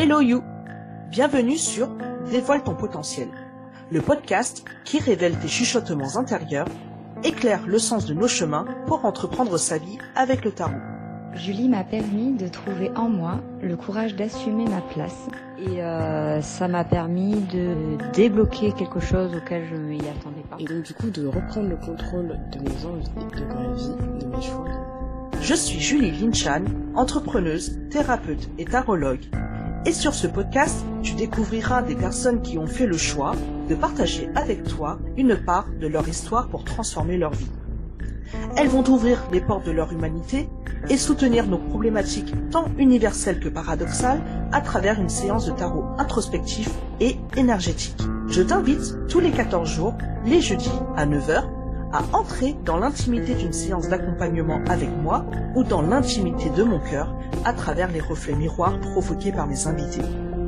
Hello You Bienvenue sur Dévoile ton potentiel, le podcast qui révèle tes chuchotements intérieurs, éclaire le sens de nos chemins pour entreprendre sa vie avec le tarot. Julie m'a permis de trouver en moi le courage d'assumer ma place et euh, ça m'a permis de débloquer quelque chose auquel je ne m'y attendais pas. Et donc du coup de reprendre le contrôle de mes envies, de ma vie, de mes choix. Je suis Julie Linchan, entrepreneuse, thérapeute et tarologue. Et sur ce podcast, tu découvriras des personnes qui ont fait le choix de partager avec toi une part de leur histoire pour transformer leur vie. Elles vont ouvrir les portes de leur humanité et soutenir nos problématiques tant universelles que paradoxales à travers une séance de tarot introspectif et énergétique. Je t'invite tous les 14 jours, les jeudis à 9h, à entrer dans l'intimité d'une séance d'accompagnement avec moi ou dans l'intimité de mon cœur à travers les reflets miroirs provoqués par mes invités.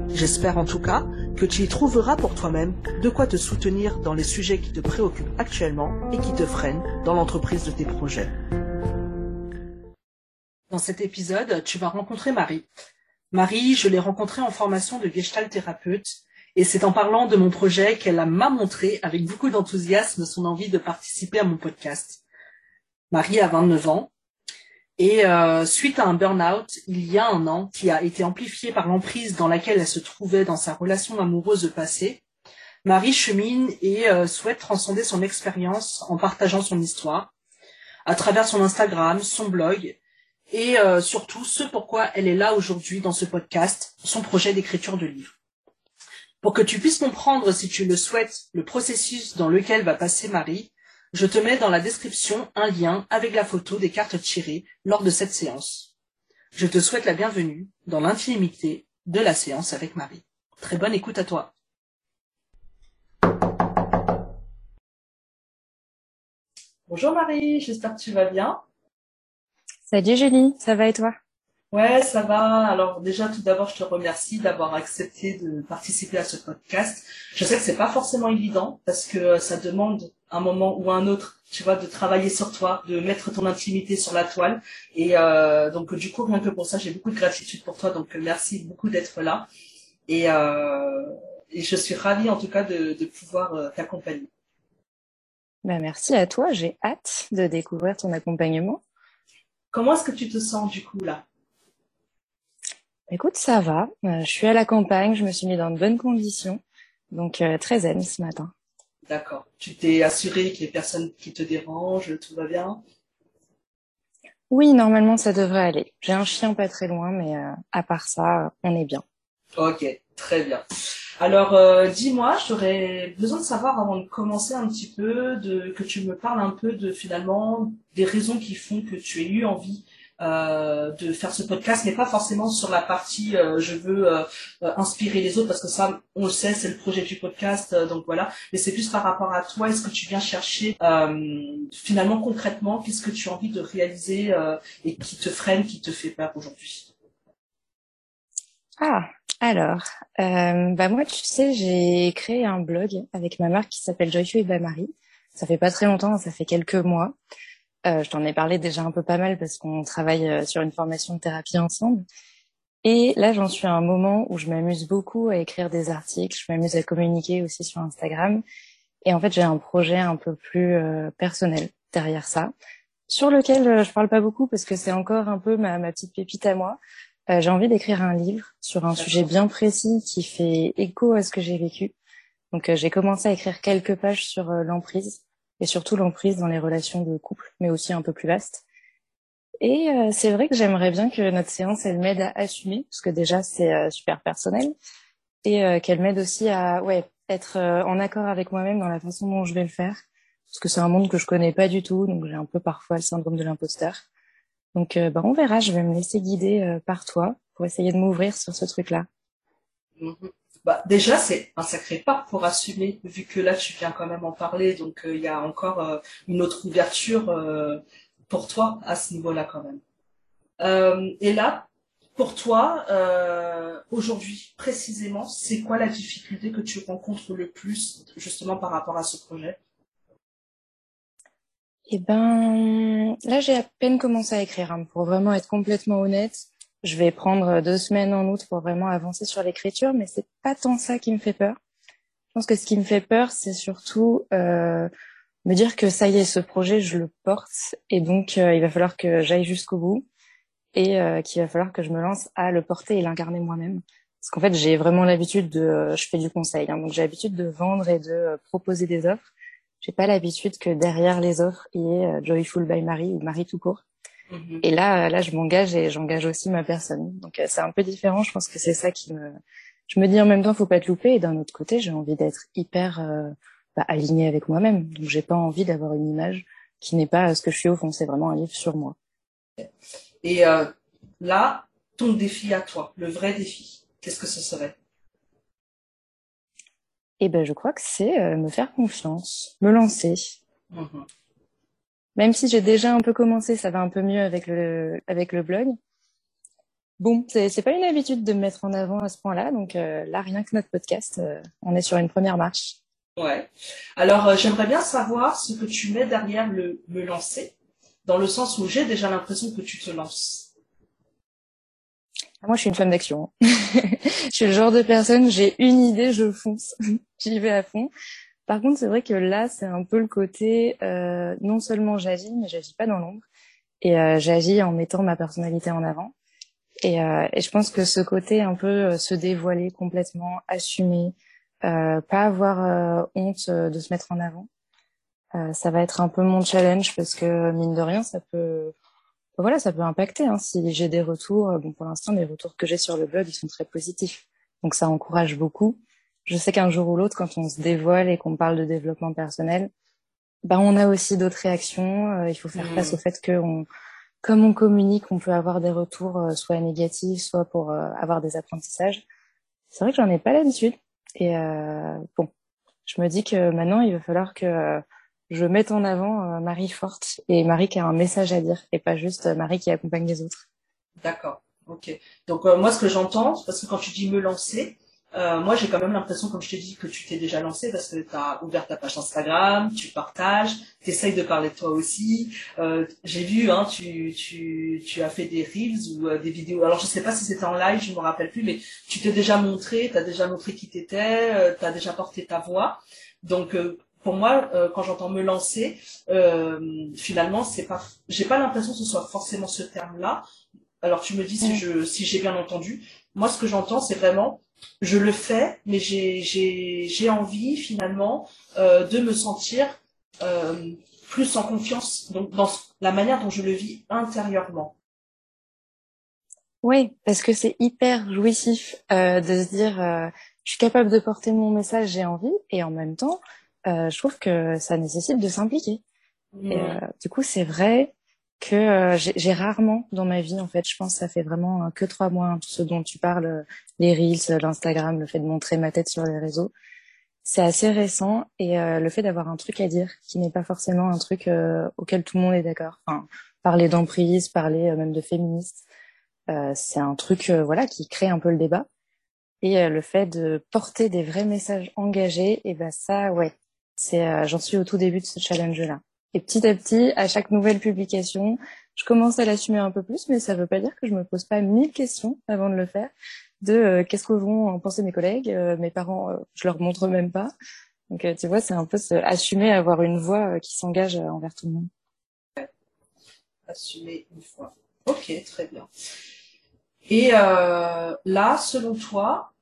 J'espère en tout cas que tu y trouveras pour toi-même de quoi te soutenir dans les sujets qui te préoccupent actuellement et qui te freinent dans l'entreprise de tes projets. Dans cet épisode, tu vas rencontrer Marie. Marie, je l'ai rencontrée en formation de Gestalt thérapeute et c'est en parlant de mon projet qu'elle m'a montré avec beaucoup d'enthousiasme son envie de participer à mon podcast. Marie a 29 ans et euh, suite à un burn-out il y a un an qui a été amplifié par l'emprise dans laquelle elle se trouvait dans sa relation amoureuse passée, Marie chemine et euh, souhaite transcender son expérience en partageant son histoire à travers son Instagram, son blog et euh, surtout ce pourquoi elle est là aujourd'hui dans ce podcast, son projet d'écriture de livre. Pour que tu puisses comprendre, si tu le souhaites, le processus dans lequel va passer Marie, je te mets dans la description un lien avec la photo des cartes tirées lors de cette séance. Je te souhaite la bienvenue dans l'intimité de la séance avec Marie. Très bonne écoute à toi. Bonjour Marie, j'espère que tu vas bien. Salut Julie, ça va et toi? Ouais, ça va. Alors déjà, tout d'abord, je te remercie d'avoir accepté de participer à ce podcast. Je sais que c'est pas forcément évident parce que euh, ça demande un moment ou un autre, tu vois, de travailler sur toi, de mettre ton intimité sur la toile. Et euh, donc du coup, rien que pour ça, j'ai beaucoup de gratitude pour toi. Donc merci beaucoup d'être là. Et, euh, et je suis ravie en tout cas de, de pouvoir t'accompagner. Ben, merci à toi. J'ai hâte de découvrir ton accompagnement. Comment est-ce que tu te sens du coup là? Écoute, ça va. Euh, je suis à la campagne, je me suis mis dans de bonnes conditions, donc euh, très zen ce matin. D'accord. Tu t'es assuré que les personnes qui te dérangent, tout va bien? Oui, normalement ça devrait aller. J'ai un chien pas très loin, mais euh, à part ça, on est bien. Ok, très bien. Alors, euh, dis-moi, j'aurais besoin de savoir avant de commencer un petit peu, de, que tu me parles un peu de finalement des raisons qui font que tu aies eu envie euh, de faire ce podcast, mais pas forcément sur la partie euh, je veux euh, inspirer les autres, parce que ça, on le sait, c'est le projet du podcast, donc voilà. Mais c'est plus par rapport à toi, est-ce que tu viens chercher finalement concrètement, qu'est-ce que tu as envie de réaliser et qui te freine, qui te fait peur aujourd'hui? Ah, alors, bah moi, tu sais, j'ai créé un blog avec ma marque qui s'appelle Joyful by Marie. Ça fait pas très longtemps, ça fait quelques mois. Euh, je t'en ai parlé déjà un peu pas mal parce qu'on travaille euh, sur une formation de thérapie ensemble. Et là, j'en suis à un moment où je m'amuse beaucoup à écrire des articles, je m'amuse à communiquer aussi sur Instagram. Et en fait, j'ai un projet un peu plus euh, personnel derrière ça, sur lequel euh, je parle pas beaucoup parce que c'est encore un peu ma, petite pépite à moi. J'ai envie d'écrire un livre sur un sujet bien précis qui fait écho à ce que j'ai vécu. Donc, j'ai commencé à écrire quelques pages sur l'emprise et surtout l'emprise dans les relations de couple, mais aussi un peu plus vaste. Et euh, c'est vrai que j'aimerais bien que notre séance, elle m'aide à assumer, parce que déjà c'est euh, super personnel, et euh, qu'elle m'aide aussi à ouais être en accord avec moi-même dans la façon dont je vais le faire, parce que c'est un monde que je connais pas du tout, donc j'ai un peu parfois le syndrome de l'imposteur. Donc bah, on verra, je vais me laisser guider par toi pour essayer de m'ouvrir sur ce truc-là. Mm-hmm bah, déjà, c'est un sacré pas pour assumer, vu que là, tu viens quand même en parler. Donc, euh, il y a encore euh, une autre ouverture euh, pour toi à ce niveau-là quand même. et là, pour toi, aujourd'hui, précisément, c'est quoi la difficulté que tu rencontres le plus, justement, par rapport à ce projet? Eh ben, là, j'ai à peine commencé à écrire, hein, pour vraiment être complètement honnête. Je vais prendre deux semaines en août pour vraiment avancer sur l'écriture, mais c'est pas tant ça qui me fait peur. Je pense que ce qui me fait peur, c'est surtout euh, me dire que ça y est, ce projet, je le porte, et donc euh, il va falloir que j'aille jusqu'au bout, et euh, qu'il va falloir que je me lance à le porter et l'incarner moi-même. Parce qu'en fait, j'ai vraiment l'habitude de, je fais du conseil, hein, donc j'ai l'habitude de vendre et de proposer des offres. J'ai pas l'habitude que derrière les offres il y ait Joyful by Marie ou Marie tout court. Mm-hmm. Et là, là, je m'engage et j'engage aussi ma personne. Donc c'est un peu différent. Je pense que c'est ça qui me, je me dis en même temps, faut pas te louper. Et d'un autre côté, j'ai envie d'être hyper euh, bah, alignée avec moi-même. Donc j'ai pas envie d'avoir une image qui n'est pas ce que je suis au fond. C'est vraiment un livre sur moi. Et euh, là, ton défi à toi, le vrai défi, qu'est-ce que ce serait? Eh ben, je crois que c'est euh, me faire confiance, me lancer. Mm-hmm. Même si j'ai déjà un peu commencé, ça va un peu mieux avec le avec le blog. Bon, c'est pas une habitude de me mettre en avant à ce point-là, donc euh, là, rien que notre podcast, euh, on est sur une première marche. Ouais. Alors, euh, j'aimerais bien savoir ce que tu mets derrière le me lancer, dans le sens où j'ai déjà l'impression que tu te lances. Ah, moi, je suis une femme d'action. je suis le genre de personne, j'ai une idée, je fonce, j'y vais à fond. Par contre, c'est vrai que là, c'est un peu le côté, non seulement j'agis, mais j'agis pas dans l'ombre, et j'agis en mettant ma personnalité en avant. Et, euh, et, je pense que ce côté un peu euh, se dévoiler complètement, assumer, euh, pas avoir euh, honte de se mettre en avant, ça va être un peu mon challenge parce que mine de rien, ça peut, voilà, ça peut impacter. Hein, si j'ai des retours, bon pour l'instant, les retours que j'ai sur le blog, ils sont très positifs, donc ça encourage beaucoup. Je sais qu'un jour ou l'autre, quand on se dévoile et qu'on parle de développement personnel, bah on a aussi d'autres réactions. il faut faire mmh. face au fait qu'on comme on communique, on peut avoir des retours euh, soit négatifs, soit pour euh, avoir des apprentissages. C'est vrai que j'en ai pas l'habitude. Et euh, bon, je me dis que maintenant, il va falloir que je mette en avant Marie forte et Marie qui a un message à dire et pas juste Marie qui accompagne les autres. D'accord. Ok. Donc moi, ce que j'entends, parce que quand tu dis me lancer, euh, moi, j'ai quand même l'impression, comme je t'ai dit, que tu t'es déjà lancé parce que tu as ouvert ta page Instagram, tu partages, tu essayes de parler de toi aussi. Euh, j'ai vu, hein, tu, tu, tu as fait des reels ou euh, des vidéos. Alors, je sais pas si c'était en live, je me rappelle plus, mais tu t'es déjà montré, tu as déjà montré qui t'étais, euh, tu as déjà porté ta voix. Donc, euh, pour moi, quand j'entends me lancer, finalement, c'est pas, j'ai pas l'impression que ce soit forcément ce terme-là. Alors, tu me dis si je, si j'ai bien entendu. Moi, ce que j'entends, c'est vraiment je le fais, mais j'ai envie finalement euh, de me sentir euh, plus en confiance donc dans la manière dont je le vis intérieurement. Oui, parce que c'est hyper jouissif euh, de se dire je suis capable de porter mon message, j'ai envie, et en même temps, je trouve que ça nécessite de s'impliquer. Du coup, c'est vrai que euh, j'ai rarement dans ma vie en fait je pense que ça fait vraiment euh, que trois mois hein, tout ce dont tu parles euh, les reels l'Instagram le fait de montrer ma tête sur les réseaux. C'est assez récent et le fait d'avoir un truc à dire qui n'est pas forcément un truc auquel tout le monde est d'accord. Enfin parler d'emprise parler même de féministe c'est un truc voilà qui crée un peu le débat. Et le fait de porter des vrais messages engagés et ben ça ouais c'est j'en suis au tout début de ce challenge là et petit à petit, à chaque nouvelle publication, je commence à l'assumer un peu plus, mais ça ne veut pas dire que je me pose pas mille questions avant de le faire. De euh, qu'est-ce que vont en penser mes collègues, euh, mes parents, euh, je leur montre même pas. Donc tu vois, c'est un peu se assumer, avoir une voix qui s'engage envers tout le monde. Assumer une fois. Ok, très bien. Et là, selon toi,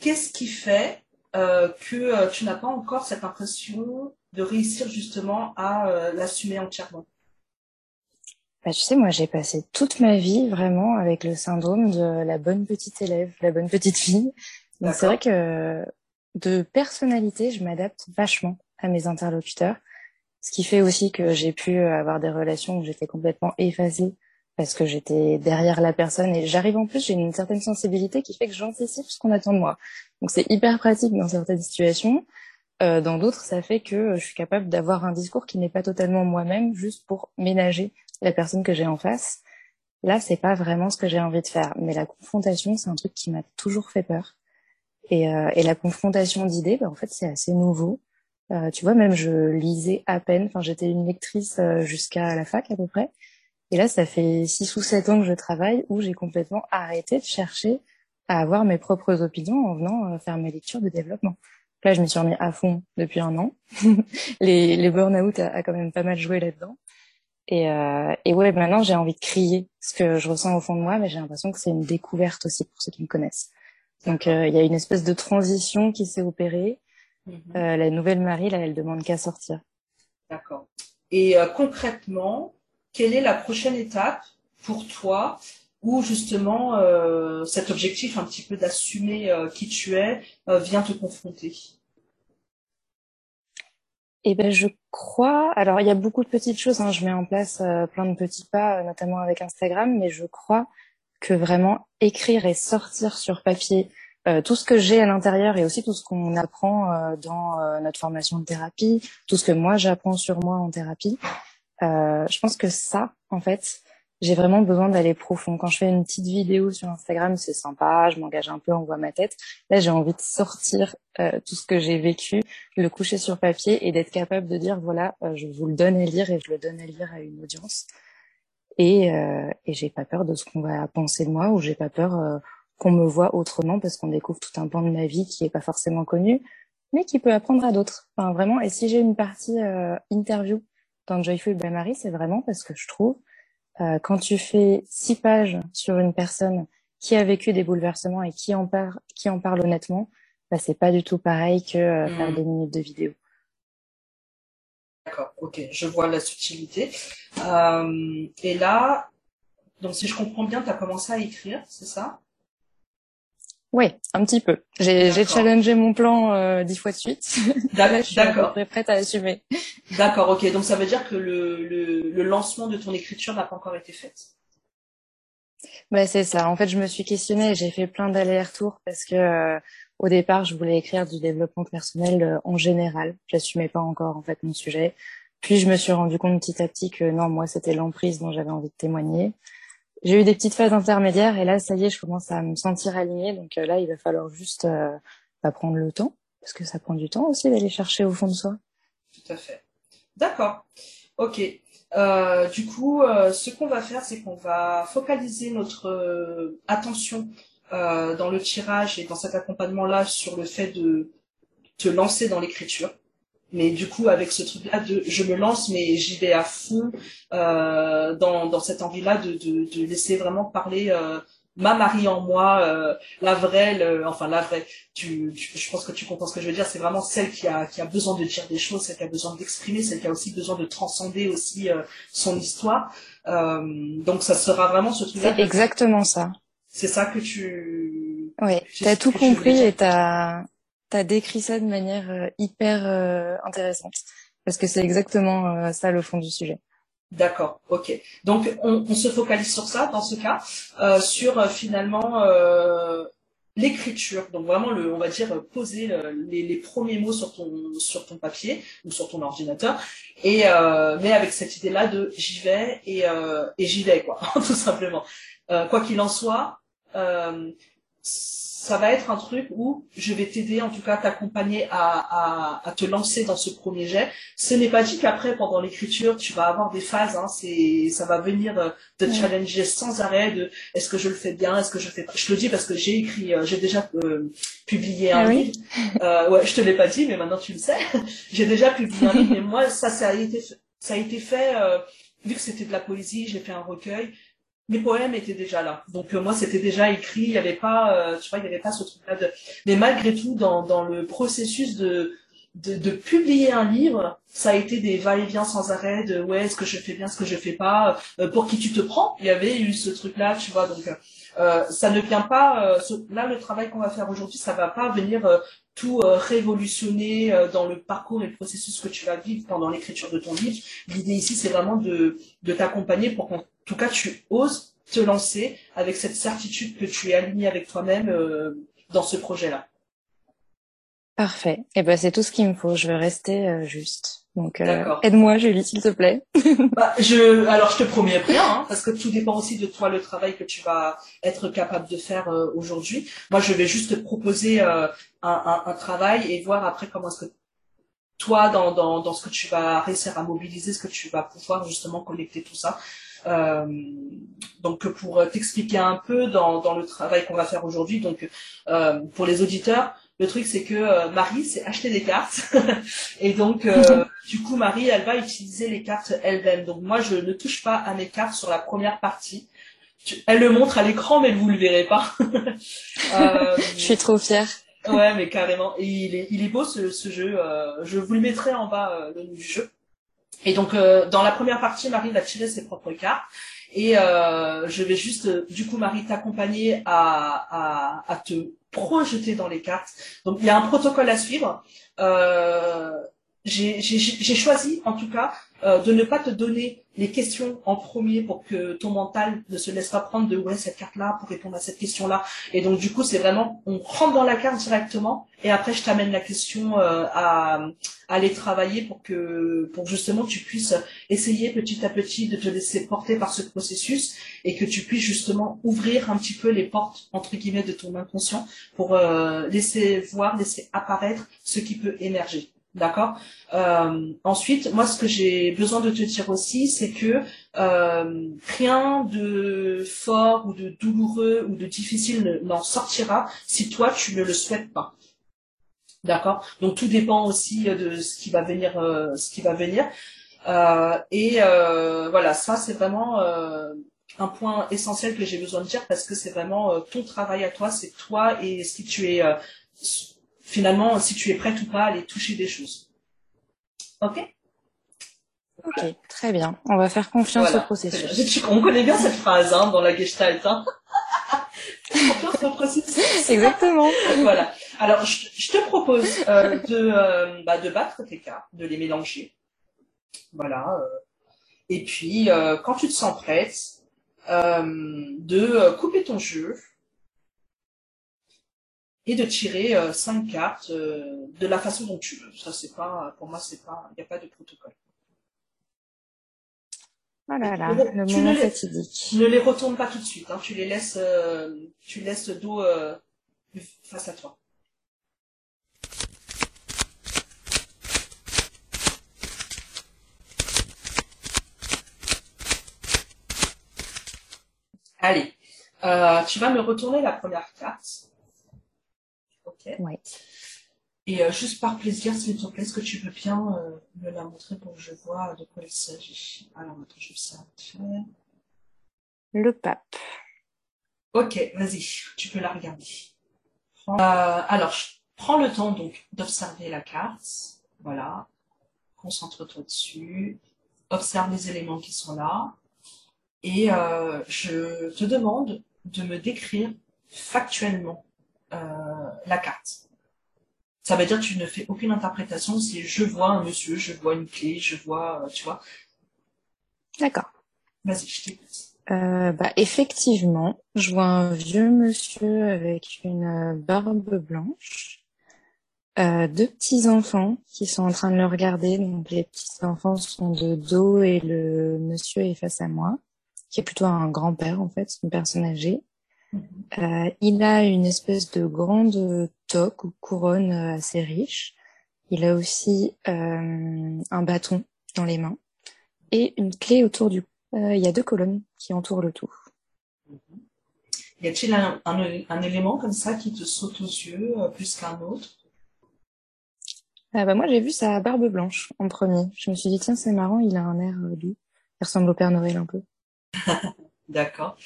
qu'est-ce qui fait que tu n'as pas encore cette impression de réussir justement à euh, l'assumer entièrement bah, tu sais, moi, j'ai passé toute ma vie vraiment avec le syndrome de la bonne petite élève, la bonne petite fille. Donc c'est vrai que de personnalité, je m'adapte vachement à mes interlocuteurs, ce qui fait aussi que j'ai pu avoir des relations où j'étais complètement effacée parce que j'étais derrière la personne et j'arrive en plus, j'ai une certaine sensibilité qui fait que j'anticipe ce qu'on attend de moi. Donc c'est hyper pratique dans certaines situations. Euh, dans d'autres, ça fait que euh, je suis capable d'avoir un discours qui n'est pas totalement moi-même, juste pour ménager la personne que j'ai en face. Là, c'est pas vraiment ce que j'ai envie de faire. Mais la confrontation, c'est un truc qui m'a toujours fait peur. Et, euh, et la confrontation d'idées, bah, en fait, c'est assez nouveau. Euh, tu vois, même je lisais à peine. Enfin, j'étais une lectrice euh, jusqu'à la fac à peu près. Et là, ça fait six ou sept ans que je travaille où j'ai complètement arrêté de chercher à avoir mes propres opinions en venant faire mes lectures de développement. Là, je me suis remis à fond depuis un an. les, les burn-out a, a, quand même pas mal joué là-dedans. Et, euh, et ouais, maintenant j'ai envie de crier ce que je ressens au fond de moi, mais j'ai l'impression que c'est une découverte aussi pour ceux qui me connaissent. Donc euh, il y a une espèce de transition qui s'est opérée. Mm -hmm. euh, la nouvelle Marie, là, elle demande qu'à sortir. D'accord. Et concrètement, quelle est la prochaine étape pour toi où justement euh, cet objectif un petit peu d'assumer euh, qui tu es euh, vient te confronter Eh ben, je crois. Alors, il y a beaucoup de petites choses. Hein. Je mets en place plein de petits pas, notamment avec Instagram, mais je crois que vraiment écrire et sortir sur papier tout ce que j'ai à l'intérieur et aussi tout ce qu'on apprend dans notre formation de thérapie, tout ce que moi j'apprends sur moi en thérapie, je pense que ça, en fait, j'ai vraiment besoin d'aller profond. Quand je fais une petite vidéo sur Instagram, c'est sympa, je m'engage un peu, on voit ma tête. Là, j'ai envie de sortir euh, tout ce que j'ai vécu, le coucher sur papier et d'être capable de dire voilà, euh, je vous le donne à lire et je le donne à lire à une audience. Et, euh, et j'ai pas peur de ce qu'on va penser de moi ou j'ai pas peur euh, qu'on me voit autrement parce qu'on découvre tout un pan de ma vie qui est pas forcément connu, mais qui peut apprendre à d'autres. Enfin, vraiment. Et si j'ai une partie euh, interview dans Joyful by Marie, c'est vraiment parce que je trouve quand tu fais six pages sur une personne qui a vécu des bouleversements et qui en parle, qui en parle honnêtement, bah, c'est pas du tout pareil que euh, mmh. faire des minutes de vidéo. D'accord, ok, je vois la subtilité. Euh, et là, donc si je comprends bien, tu as commencé à écrire, c'est ça? Oui, un petit peu. J'ai challengé mon plan euh, dix fois de suite. D'accord. Je suis prête à assumer. D'accord, ok. Donc ça veut dire que le, le, le lancement de ton écriture n'a pas encore été fait. Bah, c'est ça. En fait, je me suis questionnée, j'ai fait plein d'allers-retours parce que euh, au départ, je voulais écrire du développement personnel euh, en général. J'assumais pas encore en fait mon sujet. Puis je me suis rendu compte petit à petit que non, moi c'était l'emprise dont j'avais envie de témoigner. J'ai eu des petites phases intermédiaires et là, ça y est, je commence à me sentir alignée. Donc euh, là, il va falloir juste euh, bah, prendre le temps parce que ça prend du temps aussi d'aller chercher au fond de soi. Tout à fait. D'accord. Ok. Euh, du coup, euh, ce qu'on va faire, c'est qu'on va focaliser notre euh, attention euh, dans le tirage et dans cet accompagnement-là sur le fait de te lancer dans l'écriture. Mais du coup, avec ce truc-là de je me lance, mais j'y vais à fond euh, dans, dans cette envie-là de, de, de laisser vraiment parler ma Marie en moi, euh, la vraie, le, enfin la vraie. Tu, tu, je pense que tu comprends ce que je veux dire. C'est vraiment celle qui a, qui a besoin de dire des choses, celle qui a besoin d'exprimer, celle qui a aussi besoin de transcender aussi euh, son histoire. Euh, donc ça sera vraiment ce truc-là. C'est exactement ça. C'est ça que tu. Oui, t'as tout compris et t'as as décrit ça de manière euh, hyper euh, intéressante parce que c'est exactement euh, ça le fond du sujet. D'accord, ok. Donc on, se focalise sur ça dans ce cas, sur finalement l'écriture. Donc vraiment le, on va dire poser les, premiers mots sur ton sur ton papier ou sur ton ordinateur, et mais avec cette idée-là de j'y vais et, et j'y vais quoi, tout simplement. quoi qu'il en soit ça va être un truc où je vais t'aider, en tout cas t'accompagner à, à, à, te lancer dans ce premier jet. Ce n'est pas dit qu'après, pendant l'écriture, tu vas avoir des phases. Hein, c'est, ça va venir euh, te ouais. challenger sans arrêt de est-ce que je le fais bien, est-ce que je fais pas? Je te le dis parce que j'ai écrit, euh, j'ai déjà euh, publié un ah livre. Oui euh, ouais, je te l'ai pas dit, mais maintenant tu le sais. j'ai déjà publié un livre, mais moi ça, ça a été, ça a été fait. Vu que c'était de la poésie, j'ai fait un recueil mes poèmes étaient déjà là. Donc euh, moi c'était déjà écrit, il y avait pas euh, tu vois, il y avait pas ce truc là de mais malgré tout dans dans le processus de de, publier un livre, ça a été des va-et-vient sans arrêt de ouais, est-ce que je fais bien, est-ce que je fais pas, euh, pour qui tu te prends. Il y avait eu ce truc là, tu vois. Donc euh, ça ne vient pas là le travail qu'on va faire aujourd'hui, ça va pas venir tout révolutionner dans le parcours et le processus que tu vas vivre pendant l'écriture de ton livre. L'idée ici, c'est vraiment de, de t'accompagner pour qu'en tout cas tu oses te lancer avec cette certitude que tu es aligné avec toi-même euh, dans ce projet-là. Parfait. Et eh ben c'est tout ce qu'il me faut. Je vais rester euh, juste. Donc euh, aide-moi, Julie, s'il te plaît. bah, je, alors je te promets rien, hein, parce que tout dépend aussi de toi, le travail que tu vas être capable de faire euh, aujourd'hui. Moi, je vais juste te proposer un, un, un, travail et voir après comment est-ce que toi, dans, dans, dans ce que tu vas réussir à mobiliser, ce que tu vas pouvoir justement connecter tout ça. Euh, donc pour t'expliquer un peu dans, dans le travail qu'on va faire aujourd'hui, donc euh, pour les auditeurs, le truc c'est que euh, Marie s'est acheté des cartes et donc du coup Marie elle va utiliser les cartes elle-même. Donc moi je ne touche pas à mes cartes sur la première partie. Elle le montre à l'écran mais vous le verrez pas. je suis trop fière. Ouais mais carrément. Et il est, il est beau ce, ce jeu. Je vous le mettrai en bas le jeu. Et donc dans la première partie Marie va tirer ses propres cartes et euh, je vais juste, euh, du coup, Marie, t'accompagner à, à, te projeter dans les cartes. Donc, il y a un protocole à suivre. Euh, j'ai choisi, en tout cas, euh, de ne pas te donner les questions en premier pour que ton mental ne se laisse pas prendre de ouais cette carte là pour répondre à cette question là et donc du coup c'est vraiment on rentre dans la carte directement et après je t'amène la question euh, à, aller travailler pour que pour justement tu puisses essayer petit à petit de te laisser porter par ce processus et que tu puisses justement ouvrir un petit peu les portes entre guillemets de ton inconscient pour euh, laisser voir laisser apparaître ce qui peut émerger D'accord? Euh, ensuite, moi, ce que j'ai besoin de te dire aussi, c'est que euh, rien de fort ou de douloureux ou de difficile n'en sortira si toi tu ne le souhaites pas. D'accord? Donc tout dépend aussi de ce qui va venir, euh, ce qui va venir. Euh, et euh, voilà, ça c'est vraiment euh, un point essentiel que j'ai besoin de dire parce que c'est vraiment ton travail à toi, c'est toi et si tu es finalement si tu es prête ou pas à aller toucher des choses. Ok? Ok, très bien. On va faire confiance au processus. On connaît bien cette phrase hein, dans la Gestalt. Hein. confiance au processus. Exactement. voilà. Alors, je, te propose euh, de, euh, bah, de battre tes cartes, de les mélanger. Voilà. Euh. Et puis, quand tu te sens prête, de couper ton jeu et de tirer euh, cinq cartes euh, de la façon dont tu veux. Ça, c'est pas, pour moi, c'est pas, il n'y a pas de protocole. Oh là là, le moment ne. Les, ne les retourne pas tout de suite. Hein, tu les laisses, euh, tu laisses dos face à toi. Allez, tu vas me retourner la première carte. Ouais. Et euh, juste par plaisir, s'il te plaît, est-ce que tu veux bien euh, me la montrer pour que je vois de quoi il s'agit? Alors, attends, je vais ça Le pape. Ok, vas-y, tu peux la regarder. Euh, alors, prends le temps donc d'observer la carte. Voilà. Concentre-toi dessus. Observe les éléments qui sont là. Et je te demande de me décrire factuellement la carte. Ça veut dire que tu ne fais aucune interprétation, c'est je vois un monsieur, je vois une clé, je vois, euh, tu vois. D'accord. Vas-y, je t'écoute. Euh, bah, effectivement, je vois un vieux monsieur avec une barbe blanche, euh, deux petits enfants qui sont en train de le regarder. Donc les petits enfants sont de dos et le monsieur est face à moi, qui est plutôt un grand-père en fait, une personne âgée. Euh, il a une espèce de grande toque ou couronne euh, assez riche. Il a aussi euh, un bâton dans les mains et une clé autour du cou. il y a deux colonnes qui entourent le tout. Y a-t-il un, un, élément comme ça qui te saute aux yeux plus qu'un autre? Ah bah moi j'ai vu sa barbe blanche en premier. Je me suis dit tiens c'est marrant, il a un air doux. Il ressemble au Père Noël un peu. D'accord.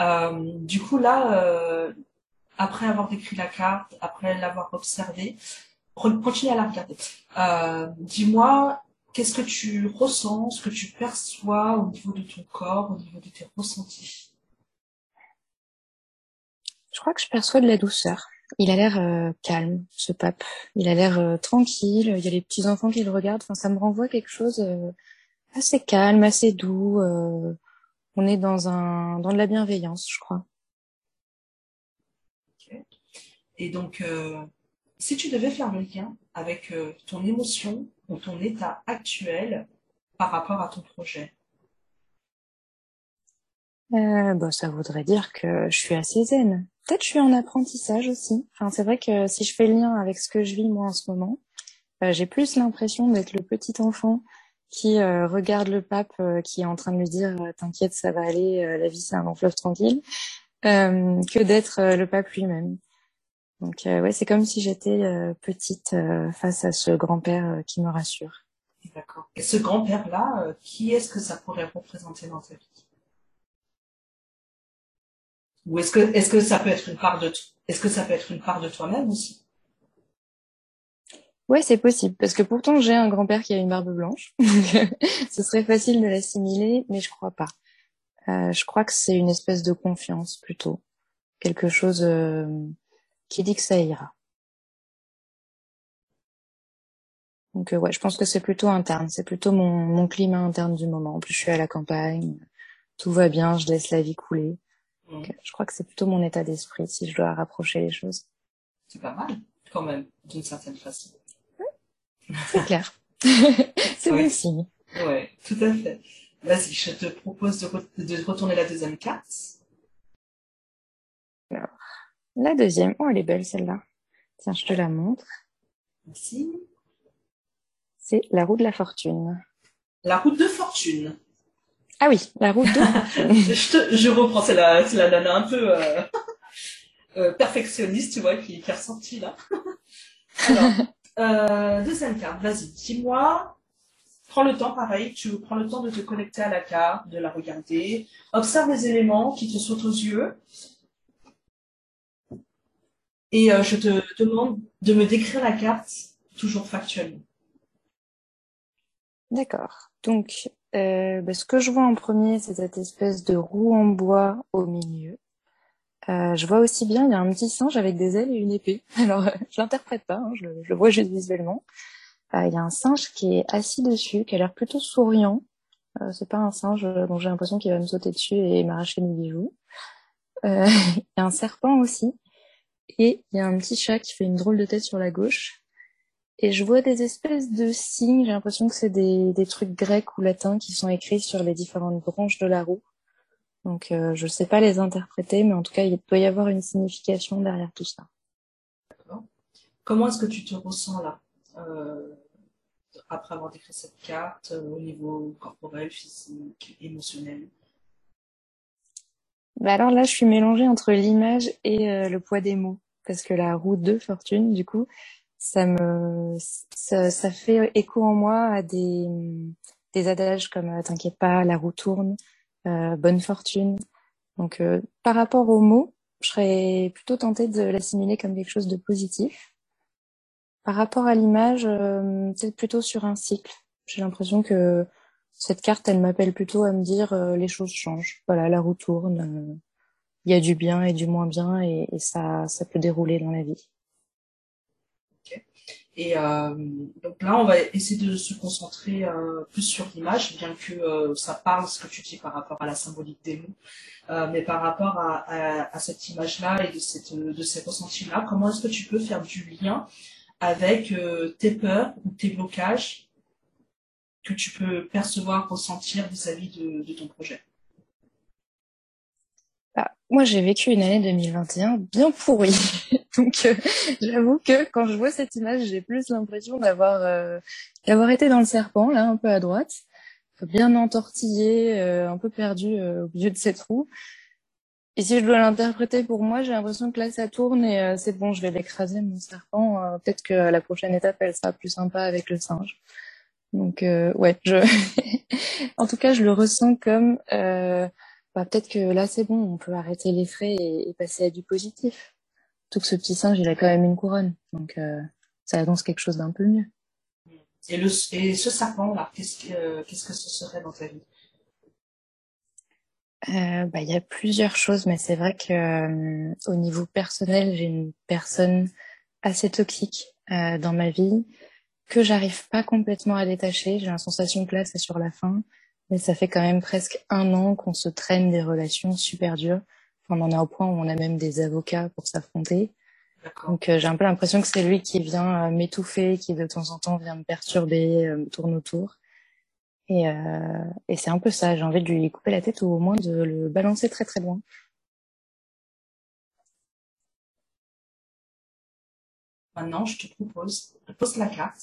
Euh, du coup, là, euh, après avoir décrit la carte, après l'avoir observée, continue à la regarder. Euh, dis-moi, qu'est-ce que tu ressens, ce que tu perçois au niveau de ton corps, au niveau de tes ressentis? Je crois que je perçois de la douceur. Il a l'air calme, ce pape. Il a l'air tranquille. Il y a les petits enfants qui le regardent. Enfin, ça me renvoie quelque chose assez calme, assez doux on est dans un dans de la bienveillance, je crois. Et donc, euh, si tu devais faire le lien avec euh, ton émotion ou ton état actuel par rapport à ton projet? Euh, bah, ça voudrait dire que je suis assez zen. Peut-être je suis en apprentissage aussi. Enfin, c'est vrai que si je fais le lien avec ce que je vis moi en ce moment, j'ai plus l'impression d'être le petit enfant qui regarde le pape qui est en train de lui dire t'inquiète ça va aller la vie c'est un long tranquille que d'être le pape lui-même. Donc ouais c'est comme si j'étais petite face à ce grand-père qui me rassure. D'accord. Et ce grand-père là qui est-ce que ça pourrait représenter dans ta vie? Ou est-ce que est-ce que ça peut être une part de est-ce que ça peut être une part de toi-même aussi? Ouais, c'est possible parce que pourtant j'ai un grand-père qui a une barbe blanche. Ce serait facile de l'assimiler, mais je crois pas. Euh, je crois que c'est une espèce de confiance plutôt, quelque chose euh, qui dit que ça ira. Donc euh, ouais, je pense que c'est plutôt interne, c'est plutôt mon, mon climat interne du moment. En plus, je suis à la campagne, tout va bien, je laisse la vie couler. Mmh. je crois que c'est plutôt mon état d'esprit si je dois rapprocher les choses. C'est pas mal, quand même, d'une certaine façon. C'est clair. c'est bon signe. Ouais, tout à fait. Vas-y, je te propose de, de, retourner la deuxième carte. Alors, la deuxième. Oh, elle est belle celle-là. Tiens, je te la montre. Merci. C'est la roue de la fortune. La roue de fortune. Ah oui, la route de je, te, je reprends, c'est la, la nana un peu euh, euh, perfectionniste, tu vois, qui, qui est ressortie là. Alors, euh, deuxième carte, vas-y, dis-moi, prends le temps, pareil, tu prends le temps de te connecter à la carte, de la regarder, observe les éléments qui te sautent aux yeux. Et euh, je te demande de me décrire la carte toujours factuellement. D'accord. Donc, euh, bah, ce que je vois en premier, c'est cette espèce de roue en bois au milieu. Euh, je vois aussi bien, il y a un petit singe avec des ailes et une épée. Alors, euh, je l'interprète pas, hein, je, le, vois juste visuellement. Euh, il y a un singe qui est assis dessus, qui a l'air plutôt souriant. Euh, c'est pas un singe dont j'ai l'impression qu'il va me sauter dessus et m'arracher mes bijoux. il y a un serpent aussi. Et il y a un petit chat qui fait une drôle de tête sur la gauche. Et je vois des espèces de signes, j'ai l'impression que c'est des trucs grecs ou latins qui sont écrits sur les différentes branches de la roue. Donc euh, je ne sais pas les interpréter, mais en tout cas, il doit y avoir une signification derrière tout ça. D'accord. Comment est-ce que tu te ressens là, euh, après avoir décrit cette carte, euh, au niveau corporel, physique, émotionnel? Bah alors là, je suis mélangée entre l'image et le poids des mots, parce que la roue de fortune, du coup, ça me ça, ça, fait écho en moi à des des adages comme t'inquiète pas la roue tourne bonne fortune. Donc euh, par rapport aux mots je serais plutôt tentée de l'assimiler comme quelque chose de positif. Par rapport à l'image euh, peut-être plutôt sur un cycle. J'ai l'impression que cette carte elle m'appelle plutôt à me dire euh, les choses changent. Voilà la roue tourne il y a du bien et du moins bien et, et ça ça peut dérouler dans la vie et euh, donc là, on va essayer de se concentrer euh, plus sur l'image, bien que euh, ça parle ce que tu dis par rapport à la symbolique des mots, mais par rapport à, cette image-là et de, cette, de ces ressentis-là, comment est-ce que tu peux faire du lien avec tes peurs ou tes blocages que tu peux percevoir, ressentir vis-à-vis -vis de, de ton projet? Bah, moi, j'ai vécu une année 2021 bien pourrie. Donc, euh, j'avoue que quand je vois cette image, j'ai plus l'impression d'avoir euh, d'avoir été dans le serpent, là, un peu à droite, bien entortillé, euh, un peu perdu au milieu de cette roue. Et si je dois l'interpréter pour moi, j'ai l'impression que là, ça tourne et c'est bon, je vais l'écraser, mon serpent. Peut-être que la prochaine étape, elle sera plus sympa avec le singe. Donc, ouais, en tout cas, je le ressens comme bah, peut-être que là c'est bon, on peut arrêter les frais et, passer à du positif. Tout que ce petit singe, il a quand même une couronne, donc euh, ça annonce quelque chose d'un peu mieux. Et, le, et ce serpent là, qu'est-ce que, euh, qu'est-ce que ce serait dans ta vie? Euh, bah, il y a plusieurs choses, mais c'est vrai que euh, au niveau personnel, j'ai une personne assez toxique euh, dans ma vie que j'arrive pas complètement à détacher. J'ai la sensation que là, c'est sur la fin. Mais ça fait quand même presque un an qu'on se traîne des relations super dures. On en est au point où on a même des avocats pour s'affronter. Donc euh, j'ai un peu l'impression que c'est lui qui vient euh, m'étouffer, qui de temps en temps vient me perturber, euh, me tourne autour. Et, euh, et c'est un peu ça. J'ai envie de lui couper la tête ou au moins de le balancer très très loin. Maintenant, je te propose de poser la carte.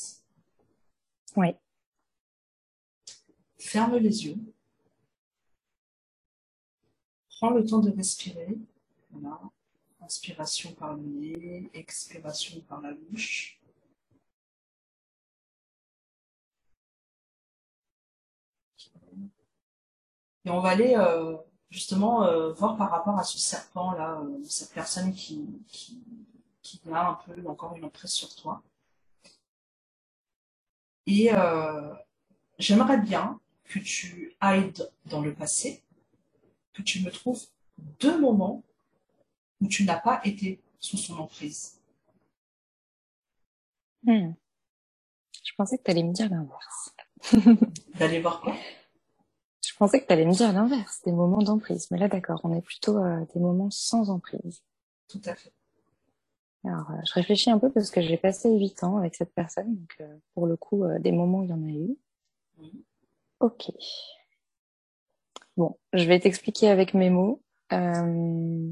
Oui. ferme les yeux. Prends le temps de respirer. Voilà. Inspiration par le nez, expiration par la bouche. Et on va aller euh, justement euh, voir par rapport à ce serpent-là, euh, cette personne qui, a un peu encore une emprise sur toi. Et j'aimerais bien que tu ailles dans le passé, que tu me trouves deux moments où tu n'as pas été sous son emprise. Hmm. Je pensais que tu allais me dire l'inverse. D'aller voir quoi? Je pensais que tu allais me dire l'inverse, des moments d'emprise. Mais là, d'accord, on est plutôt euh, des moments sans emprise. Tout à fait. Alors, euh, je réfléchis un peu parce que j'ai passé huit ans avec cette personne. Donc, euh, pour le coup, des moments, il y en a eu. Ok. Bon, je vais t'expliquer avec mes mots. Euh,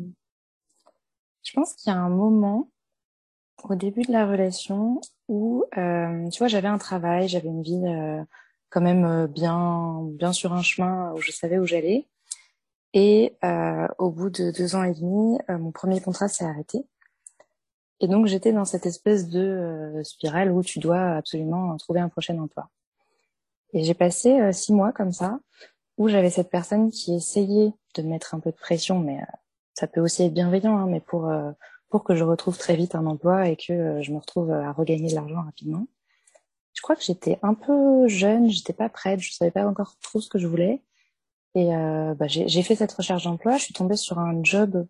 je pense qu'il y a un moment au début de la relation où, euh, tu vois, j'avais un travail, j'avais une vie euh, quand même euh, bien, bien sur un chemin où je savais où j'allais. Et euh, au bout de deux ans et demi, euh, mon premier contrat s'est arrêté. Et donc j'étais dans cette espèce de spirale où tu dois absolument trouver un prochain emploi. Et j'ai passé six mois comme ça, où j'avais cette personne qui essayait de mettre un peu de pression, mais ça peut aussi être bienveillant, hein, mais pour euh, pour que je retrouve très vite un emploi et que euh, je me retrouve à regagner de l'argent rapidement. Je crois que j'étais un peu jeune, j'étais pas prête, je savais pas encore trop ce que je voulais. Et euh, bah, j'ai fait cette recherche d'emploi, je suis tombée sur un job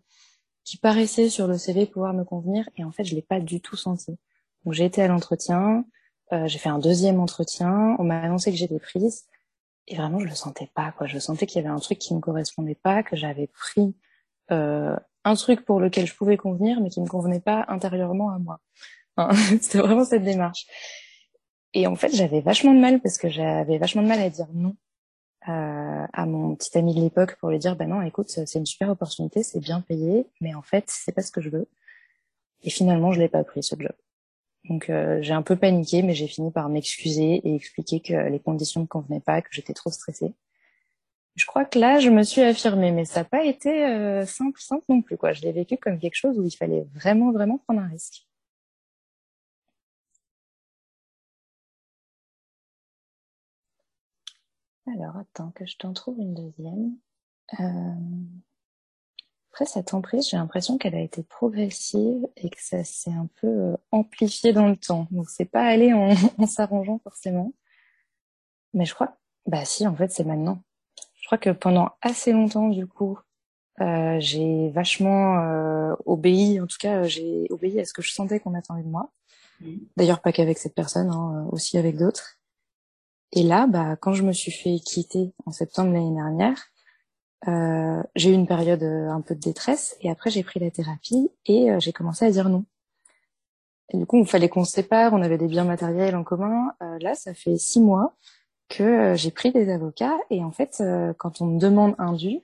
qui paraissait sur le CV pouvoir me convenir et en fait je l'ai pas du tout senti. Donc j'ai été à l'entretien, euh, j'ai fait un deuxième entretien, on m'a annoncé que j'étais prise et vraiment je le sentais pas quoi. Je sentais qu'il y avait un truc qui me correspondait pas, que j'avais pris euh, un truc pour lequel je pouvais convenir, mais qui me convenait pas intérieurement à moi. C'était vraiment cette démarche. Et en fait, j'avais vachement de mal parce que j'avais vachement de mal à dire non euh, à mon petit ami de l'époque pour lui dire, ben non, écoute, c'est une super opportunité, c'est bien payé, mais en fait, c'est pas ce que je veux. Et finalement, je l'ai pas pris ce job. Donc euh, j'ai un peu paniqué, mais j'ai fini par m'excuser et expliquer que les conditions ne convenaient pas, que j'étais trop stressée je crois que là, je me suis affirmée, mais ça n'a pas été euh, simple, simple non plus. Je l'ai vécu comme quelque chose où il fallait vraiment, vraiment prendre un risque. Alors, attends, que je t'en trouve une deuxième. Euh... Après, cette emprise, j'ai l'impression qu'elle a été progressive et que ça s'est un peu euh, amplifié dans le temps. Donc, c'est pas aller en, en s'arrangeant forcément. Mais je crois, bah si, en fait, c'est maintenant je crois que pendant assez longtemps, du coup, euh, j'ai vachement euh, obéi, en tout cas, j'ai obéi à ce que je sentais qu'on attendait de moi. D'ailleurs, pas qu'avec cette personne, hein, aussi avec d'autres. Et là, bah, quand je me suis fait quitter en septembre l'année dernière, euh, j'ai eu une période euh, un peu de détresse et après j'ai pris la thérapie et euh, j'ai commencé à dire non. Et du coup, il fallait qu'on se sépare, on avait des biens matériels en commun. Euh, là, ça fait six mois que j'ai pris des avocats et en fait, euh, quand on me demande un dû,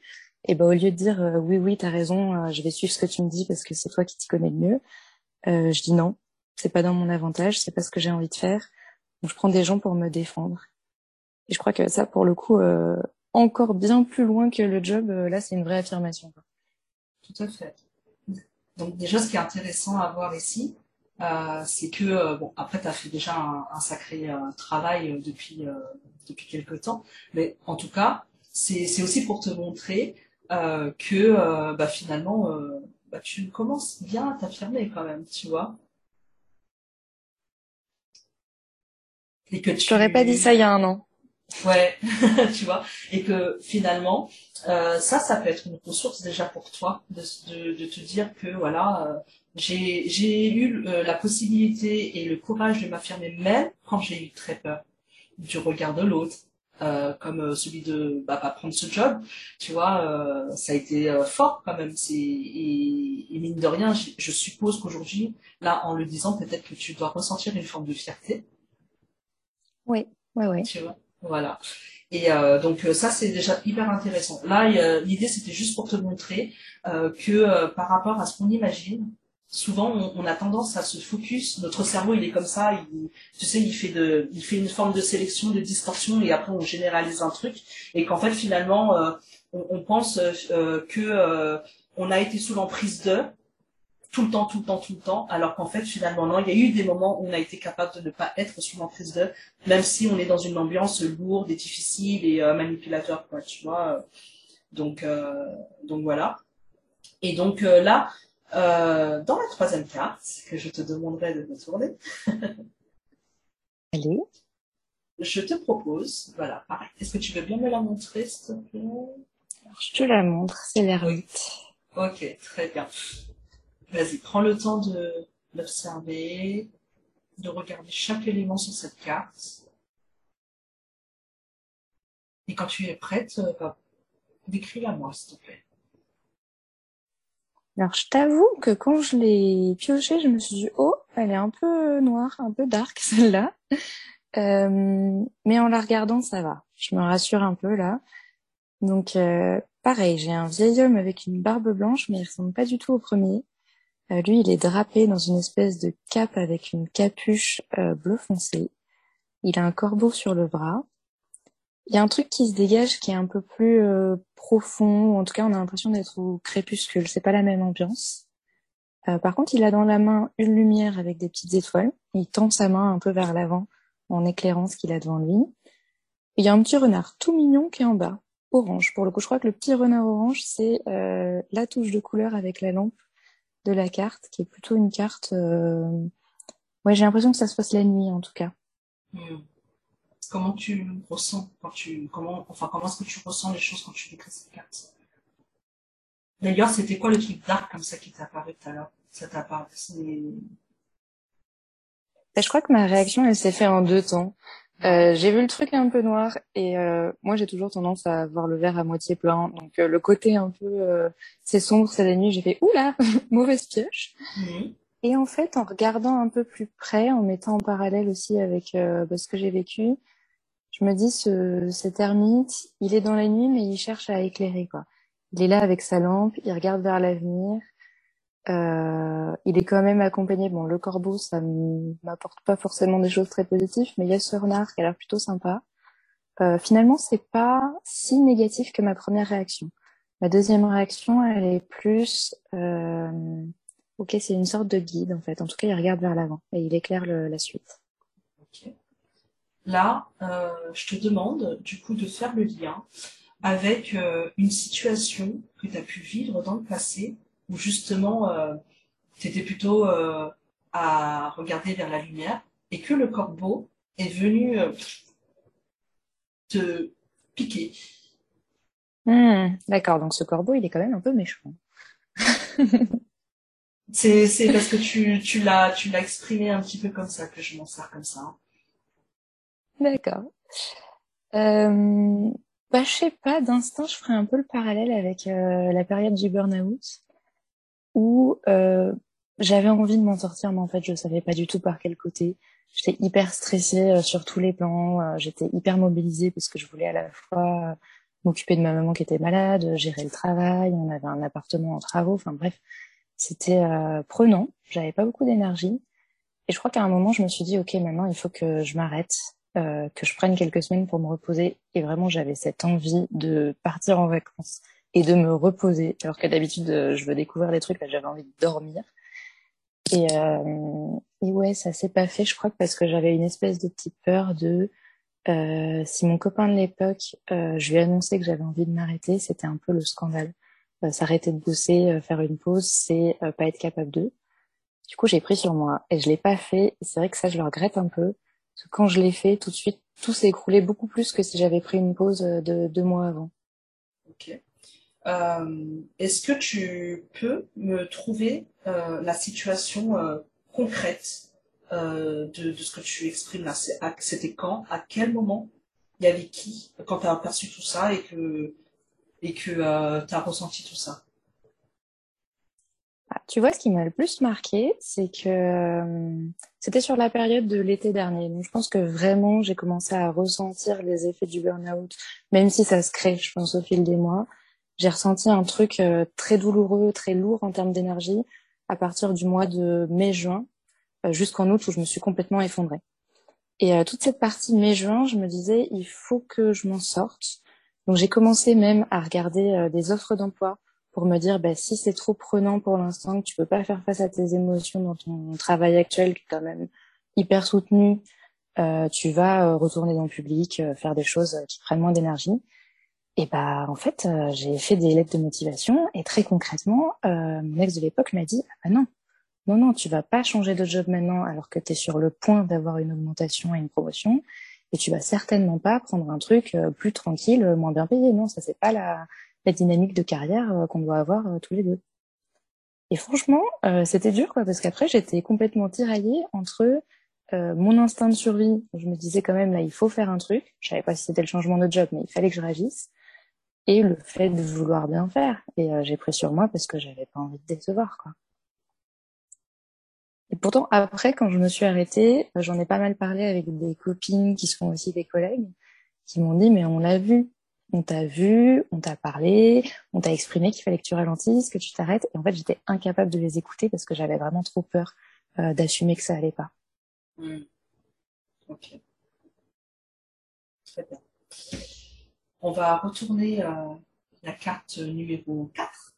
eh ben au lieu de dire euh, oui oui t'as raison, je vais suivre ce que tu me dis parce que c'est toi qui t'y connais le mieux, je dis non, c'est pas dans mon avantage, c'est pas ce que j'ai envie de faire. Donc je prends des gens pour me défendre. Et je crois que ça, pour le coup, encore bien plus loin que le job, là c'est une vraie affirmation. Tout à fait. Donc déjà, ce qui est intéressant à voir ici, euh, c'est que euh, bon après tu as fait déjà un, sacré euh, travail depuis depuis quelques temps mais en tout cas c'est c'est aussi pour te montrer que bah finalement bah, tu commences bien à t'affirmer quand même tu vois et que tu t'aurais pas dit ça il y a un an ouais tu vois et que finalement ça ça peut être une ressource déjà pour toi de de, de te dire que voilà j'ai eu euh, la possibilité et le courage de m'affirmer même quand j'ai eu très peur du regard de l'autre, euh, comme euh, celui de bah, pas prendre ce job. Tu vois, euh, ça a été euh, fort quand même. C'est et, et, mine de rien, je, je suppose qu'aujourd'hui, là, en le disant, peut-être que tu dois ressentir une forme de fierté. Oui, oui, oui. Tu vois, voilà. Et euh, donc ça c'est déjà hyper intéressant. Là l'idée c'était juste pour te montrer euh, que par rapport à ce qu'on imagine, souvent on, a tendance à se focus. Notre cerveau, il est comme ça. Il, tu sais, il fait de, il fait une forme de sélection, de distorsion, et après on généralise un truc, et qu'en fait finalement euh, on, pense euh, que euh, on a été sous l'emprise de tout le temps, tout le temps, tout le temps, alors qu'en fait finalement non. Il y a eu des moments où on a été capable de ne pas être sous l'emprise de, même si on est dans une ambiance lourde et difficile et manipulateur, quoi, tu vois. Donc, donc voilà. Et donc là, euh, dans la troisième carte, que je te demanderai de me tourner, Allez. je te propose, voilà, pareil. Est-ce que tu veux bien me la montrer, s'il te plaît? Alors, Je te la montre, c'est l'ermite. Ok, très bien. Vas-y, prends le temps de l'observer, de regarder chaque élément sur cette carte. Et quand tu es prête, euh, bah, décris-la moi, s'il te plaît. Alors, je t'avoue que quand je l'ai piochée, je me suis dit, oh, elle est un peu noire, un peu dark, celle-là. Euh, mais en la regardant, ça va. Je me rassure un peu, là. Donc, euh, pareil, j'ai un vieil homme avec une barbe blanche, mais il ressemble pas du tout au premier. Euh, lui, il est drapé dans une espèce de cape avec une capuche euh, bleu foncé. Il a un corbeau sur le bras. Il y a un truc qui se dégage qui est un peu plus euh, profond, en tout cas on a l'impression d'être au crépuscule, c'est pas la même ambiance. Par contre, il a dans la main une lumière avec des petites étoiles, il tend sa main un peu vers l'avant en éclairant ce qu'il a devant lui. Il y a un petit renard tout mignon qui est en bas, orange. Pour le coup, je crois que le petit renard orange, c'est la touche de couleur avec la lampe de la carte, qui est plutôt une carte... Euh... Ouais, j'ai l'impression que ça se passe la nuit en tout cas. Mm comment tu ressens quand tu comment enfin comment est-ce que tu ressens les choses quand tu décris cette carte? D'ailleurs, c'était quoi le truc dark comme ça qui t'a apparu tout à l'heure? Ça t'a apparu Je crois que ma réaction, elle s'est faite en deux temps. Euh, j'ai vu le truc un peu noir et euh, moi j'ai toujours tendance à voir le verre à moitié plein. Donc euh, le côté un peu euh, c'est sombre, c'est la nuit, j'ai fait oula mauvaise pioche. Mmh. Et en fait en regardant un peu plus près, en mettant en parallèle aussi avec euh, bah, ce que j'ai vécu, je me dis ce cet ermite, il est dans la nuit mais il cherche à éclairer quoi. Il est là avec sa lampe, il regarde vers l'avenir. Euh, il est quand même accompagné. Bon, le corbeau, ça m'apporte pas forcément des choses très positives, mais il y a ce renard qui a l'air plutôt sympa. Euh, finalement, c'est pas si négatif que ma première réaction. Ma deuxième réaction, elle est plus, euh, ok, c'est une sorte de guide en fait. En tout cas, il regarde vers l'avant et il éclaire la suite. Okay. Là, euh, je te demande du coup de faire le lien avec une situation que tu as pu vivre dans le passé où justement euh, tu étais plutôt euh, à regarder vers la lumière et que le corbeau est venu euh, te piquer. Mmh, D'accord, donc ce corbeau, il est quand même un peu méchant. c'est parce que tu, tu l'as exprimé un petit peu comme ça que je m'en sers comme ça. D'accord. Euh, bah, je sais pas, d'instinct, je ferai un peu le parallèle avec euh, la période du burn-out où euh, j'avais envie de m'en sortir, mais en fait, je savais pas du tout par quel côté. J'étais hyper stressée euh, sur tous les plans. Euh, J'étais hyper mobilisée parce que je voulais à la fois m'occuper de ma maman qui était malade, gérer le travail. On avait un appartement en travaux. Enfin bref, c'était euh, prenant. J'avais pas beaucoup d'énergie. Et je crois qu'à un moment, je me suis dit, ok, maintenant, il faut que je m'arrête, euh, que je prenne quelques semaines pour me reposer. Et vraiment, j'avais cette envie de partir en vacances et de me reposer. Alors que d'habitude, je veux découvrir des trucs, j'avais envie de dormir. Et, euh, et ouais, ça s'est pas fait, je crois, parce que j'avais une espèce de petite peur de euh, si mon copain de l'époque, euh, je lui annonçais que j'avais envie de m'arrêter, c'était un peu le scandale. Euh, s'arrêter de bosser, faire une pause, c'est pas être capable de. Du coup, j'ai pris sur moi et je l'ai pas fait. C'est vrai que ça, je le regrette un peu. Parce que quand je l'ai fait, tout de suite, tout s'est écroulé beaucoup plus que si j'avais pris une pause de deux mois avant. Ok. Euh, Est-ce que tu peux me trouver euh, la situation euh, concrète de, de, ce que tu exprimes là? C'était quand? À quel moment? Il y avait qui Quand tu as aperçu tout ça et que, et que tu as ressenti tout ça? Ah, tu vois, ce qui m'a le plus marqué, c'est que euh, c'était sur la période de l'été dernier. Donc, je pense que vraiment, j'ai commencé à ressentir les effets du burn-out, même si ça se crée, je pense, au fil des mois. J'ai ressenti un truc euh, très douloureux, très lourd en termes d'énergie, à partir du mois de mai-juin jusqu'en août où je me suis complètement effondrée. Et toute cette partie mai-juin, je me disais, il faut que je m'en sorte. Donc j'ai commencé même à regarder des offres d'emploi pour me dire bah, si c'est trop prenant pour l'instant, que tu peux pas faire face à tes émotions dans ton travail actuel qui est quand même hyper soutenu, euh, tu vas euh, retourner dans le public, euh, faire des choses euh, qui prennent moins d'énergie. Et bah en fait, j'ai fait des lettres de motivation et très concrètement, mon ex de l'époque m'a dit ah non, non non, tu vas pas changer de job maintenant alors que tu es sur le point d'avoir une augmentation et une promotion et tu vas certainement pas prendre un truc plus tranquille, moins bien payé. Non, ça c'est pas la la dynamique de carrière euh, qu'on doit avoir euh, tous les deux. Et franchement, euh, c'était dur, quoi, parce qu'après, j'étais complètement tiraillée entre mon instinct de survie. Je me disais quand même, là, il faut faire un truc. Je savais pas si c'était le changement de job, mais il fallait que je réagisse. Et le fait de vouloir bien faire. Et j'ai pris sur moi parce que j'avais pas envie de décevoir, quoi. Et pourtant, après, quand je me suis arrêtée, j'en ai pas mal parlé avec des copines qui sont aussi des collègues, qui m'ont dit, mais on l'a vu, on t'a vu, on t'a parlé, on t'a exprimé qu'il fallait que tu ralentisses, que tu t'arrêtes. Et en fait, j'étais incapable de les écouter parce que j'avais vraiment trop peur euh, d'assumer que ça allait pas. Ok. Très bien. On va retourner euh, la carte numéro 4.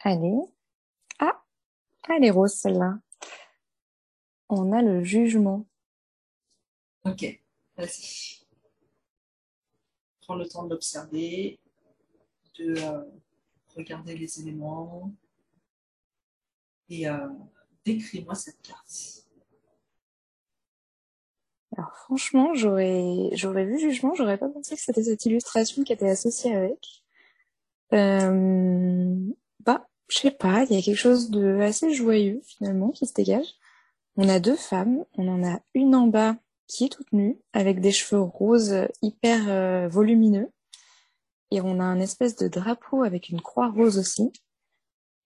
Allez. Ah, elle est rose celle-là. On a le jugement. Ok, vas-y prendre le temps de l'observer, de euh, regarder les éléments et euh, décris-moi cette carte. Alors franchement, j'aurais j'aurais vu jugement, j'aurais pas pensé que c'était cette illustration qui était associée avec. Euh, bah, je sais pas, il y a quelque chose de assez joyeux finalement qui se dégage. On a deux femmes, on en a une en bas qui est toute nue, avec des cheveux roses hyper euh, volumineux. Et on a un espèce de drapeau avec une croix rose aussi.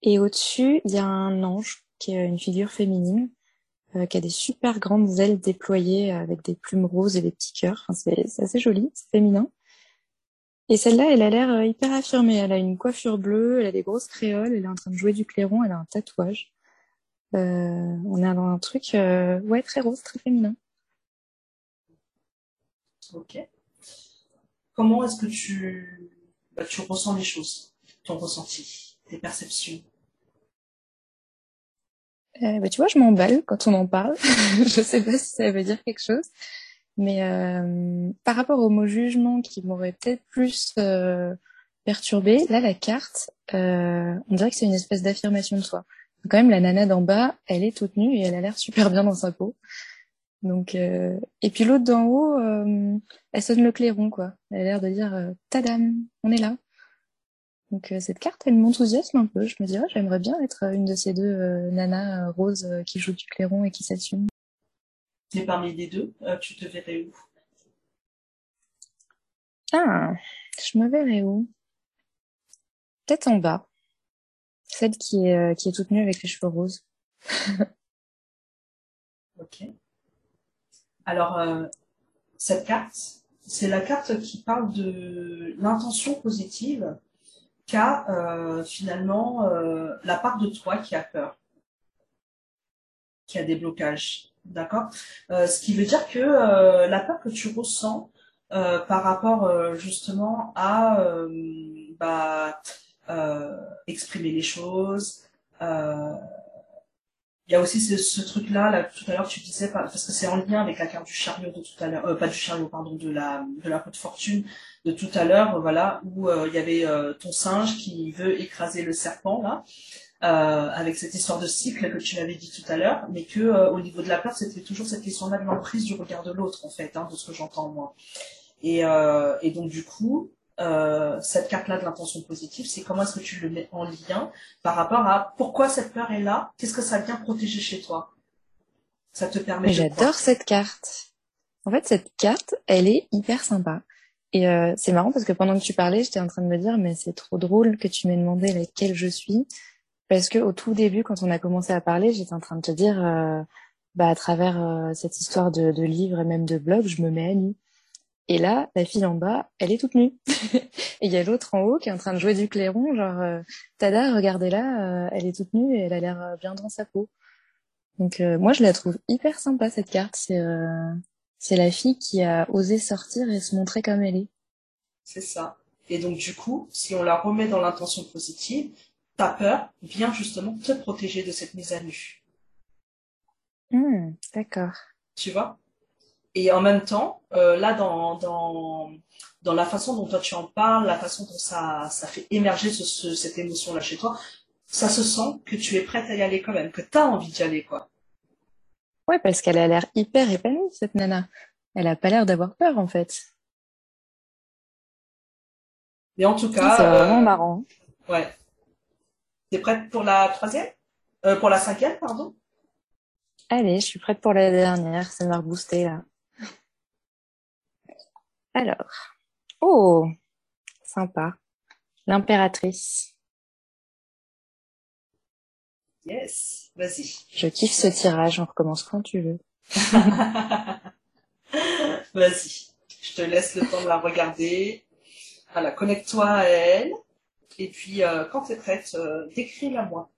Et au-dessus, il y a un ange, qui est une figure féminine, euh, qui a des super grandes ailes déployées avec des plumes roses et des petits cœurs. C'est assez joli, c'est féminin. Et celle-là, elle a l'air euh, hyper affirmée. Elle a une coiffure bleue, elle a des grosses créoles, elle est en train de jouer du clairon, elle a un tatouage. on a un truc, ouais, très rose, très féminin. Ok. Comment est-ce que tu, bah, tu ressens les choses, ton ressenti, tes perceptions? Euh, bah, Tu vois, je m'emballe quand on en parle. je sais pas si ça veut dire quelque chose. Mais euh, par rapport au mot jugement qui m'aurait peut-être plus euh, perturbé, là, la carte, euh, on dirait que c'est une espèce d'affirmation de soi. Quand même, la nana d'en bas, elle est toute nue et elle a l'air super bien dans sa peau. Donc, euh... et puis l'autre d'en haut, euh... elle sonne le clairon, quoi. Elle a l'air de dire Tadam, on est là. Donc euh, cette carte, elle m'enthousiasme un peu. Je me dirais, j'aimerais bien être une de ces deux euh, nanas roses qui jouent du clairon et qui s'assument. Et parmi les deux, tu te verrais où? Ah, je me verrais où? Peut-être en bas. Celle qui est, qui est toute nue avec les cheveux roses. ok. Alors, euh, cette carte, c'est la carte qui parle de l'intention positive qu'a euh, finalement euh, la part de toi qui a peur, qui a des blocages. D'accord? Ce qui veut dire que la peur que tu ressens par rapport justement à bah, exprimer les choses, il y a aussi ce, truc-là, là, tout à l'heure, tu disais, parce que c'est en lien avec la carte du chariot de tout à l'heure, euh, pas du chariot, pardon, de la, de la de fortune de tout à l'heure, voilà, où euh, il y avait euh, ton singe qui veut écraser le serpent, là, avec cette histoire de cycle que tu m'avais dit tout à l'heure, mais que au niveau de la peur, c'était toujours cette question-là de l'emprise du regard de l'autre, en fait, hein, de ce que j'entends moi. Et donc, du coup, euh, cette carte-là de l'intention positive, c'est comment est-ce que tu le mets en lien par rapport à pourquoi cette peur est là, qu'est-ce que ça vient protéger chez toi? Ça te permet. J'adore cette carte. En fait, cette carte, elle est hyper sympa. Et euh, c'est marrant parce que pendant que tu parlais, j'étais en train de me dire, mais c'est trop drôle que tu m'aies demandé laquelle je suis. Parce que au tout début, quand on a commencé à parler, j'étais en train de te dire, euh, bah, à travers cette histoire de, de livres et même de blog, je me mets à nu. Et là, la fille en bas, elle est toute nue. et il y a l'autre en haut qui est en train de jouer du clairon, genre, euh, tada, regardez-la, euh, elle est toute nue et elle a l'air euh, bien dans sa peau. Donc moi, je la trouve hyper sympa cette carte. C'est c'est la fille qui a osé sortir et se montrer comme elle est. C'est ça. Et donc du coup, si on la remet dans l'intention positive, ta peur vient justement te protéger de cette mise à nu. Hmm, d'accord. Tu vois? Et en même temps, euh, là, dans, dans, dans la façon dont toi tu en parles, la façon dont ça, ça fait émerger ce, cette émotion-là chez toi, ça se sent que tu es prête à y aller quand même, que tu as envie d'y aller, quoi. Ouais, parce qu'elle a l'air hyper épanouie, cette nana. Elle a pas l'air d'avoir peur, en fait. Mais en tout cas. C'est vraiment euh, marrant. Ouais. T'es prête pour la troisième? Euh, Pour la cinquième, pardon? Allez, je suis prête pour la dernière. Ça m'a reboosté là. Alors. Oh Sympa. L'impératrice. Yes, vas-y. Je kiffe ce tirage, on recommence quand tu veux. vas-y. Je te laisse le temps de la regarder. Voilà, connecte-toi à elle. Et puis, euh, quand tu es prête, euh, décris-la moi.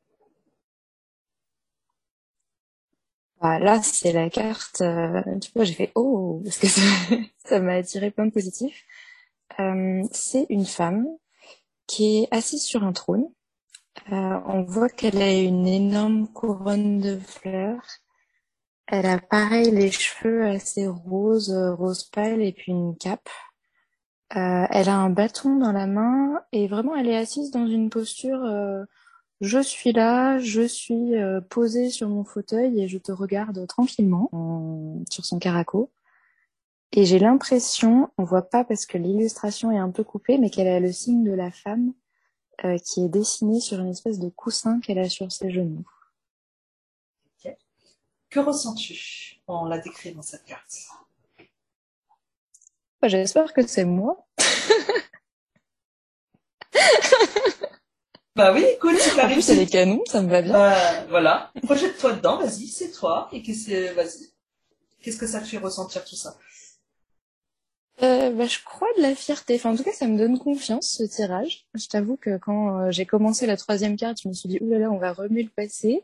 Ah, là, c'est la carte. Euh, tu vois, j'ai fait oh parce que ça m'a attiré plein de positifs. Euh, c'est une femme qui est assise sur un trône. Euh, on voit qu'elle a une énorme couronne de fleurs. Elle a pareil les cheveux assez roses, rose pâle et puis une cape. Euh, elle a un bâton dans la main et vraiment elle est assise dans une posture euh, je suis là, je suis euh, posée sur mon fauteuil et je te regarde tranquillement sur son caraco. Et j'ai l'impression, on voit pas parce que l'illustration est un peu coupée, mais qu'elle a le signe de la femme qui est dessiné sur une espèce de coussin qu'elle a sur ses genoux. Que ressens-tu en la décrivant cette carte? Bah, j'espère que c'est moi. Bah oui, écoute, c'est En plus, c'est les canons, ça me va bien. Bah, voilà. Projette-toi dedans, vas-y, c'est toi. Et qu'est-ce vas-y. Qu'est-ce que ça te fait ressentir tout ça? Euh, bah, je crois de la fierté. Enfin, en tout cas, ça me donne confiance, ce tirage. Je t'avoue que quand euh, j'ai commencé la troisième carte, je me suis dit, oulala, là là, on va remuer le passé.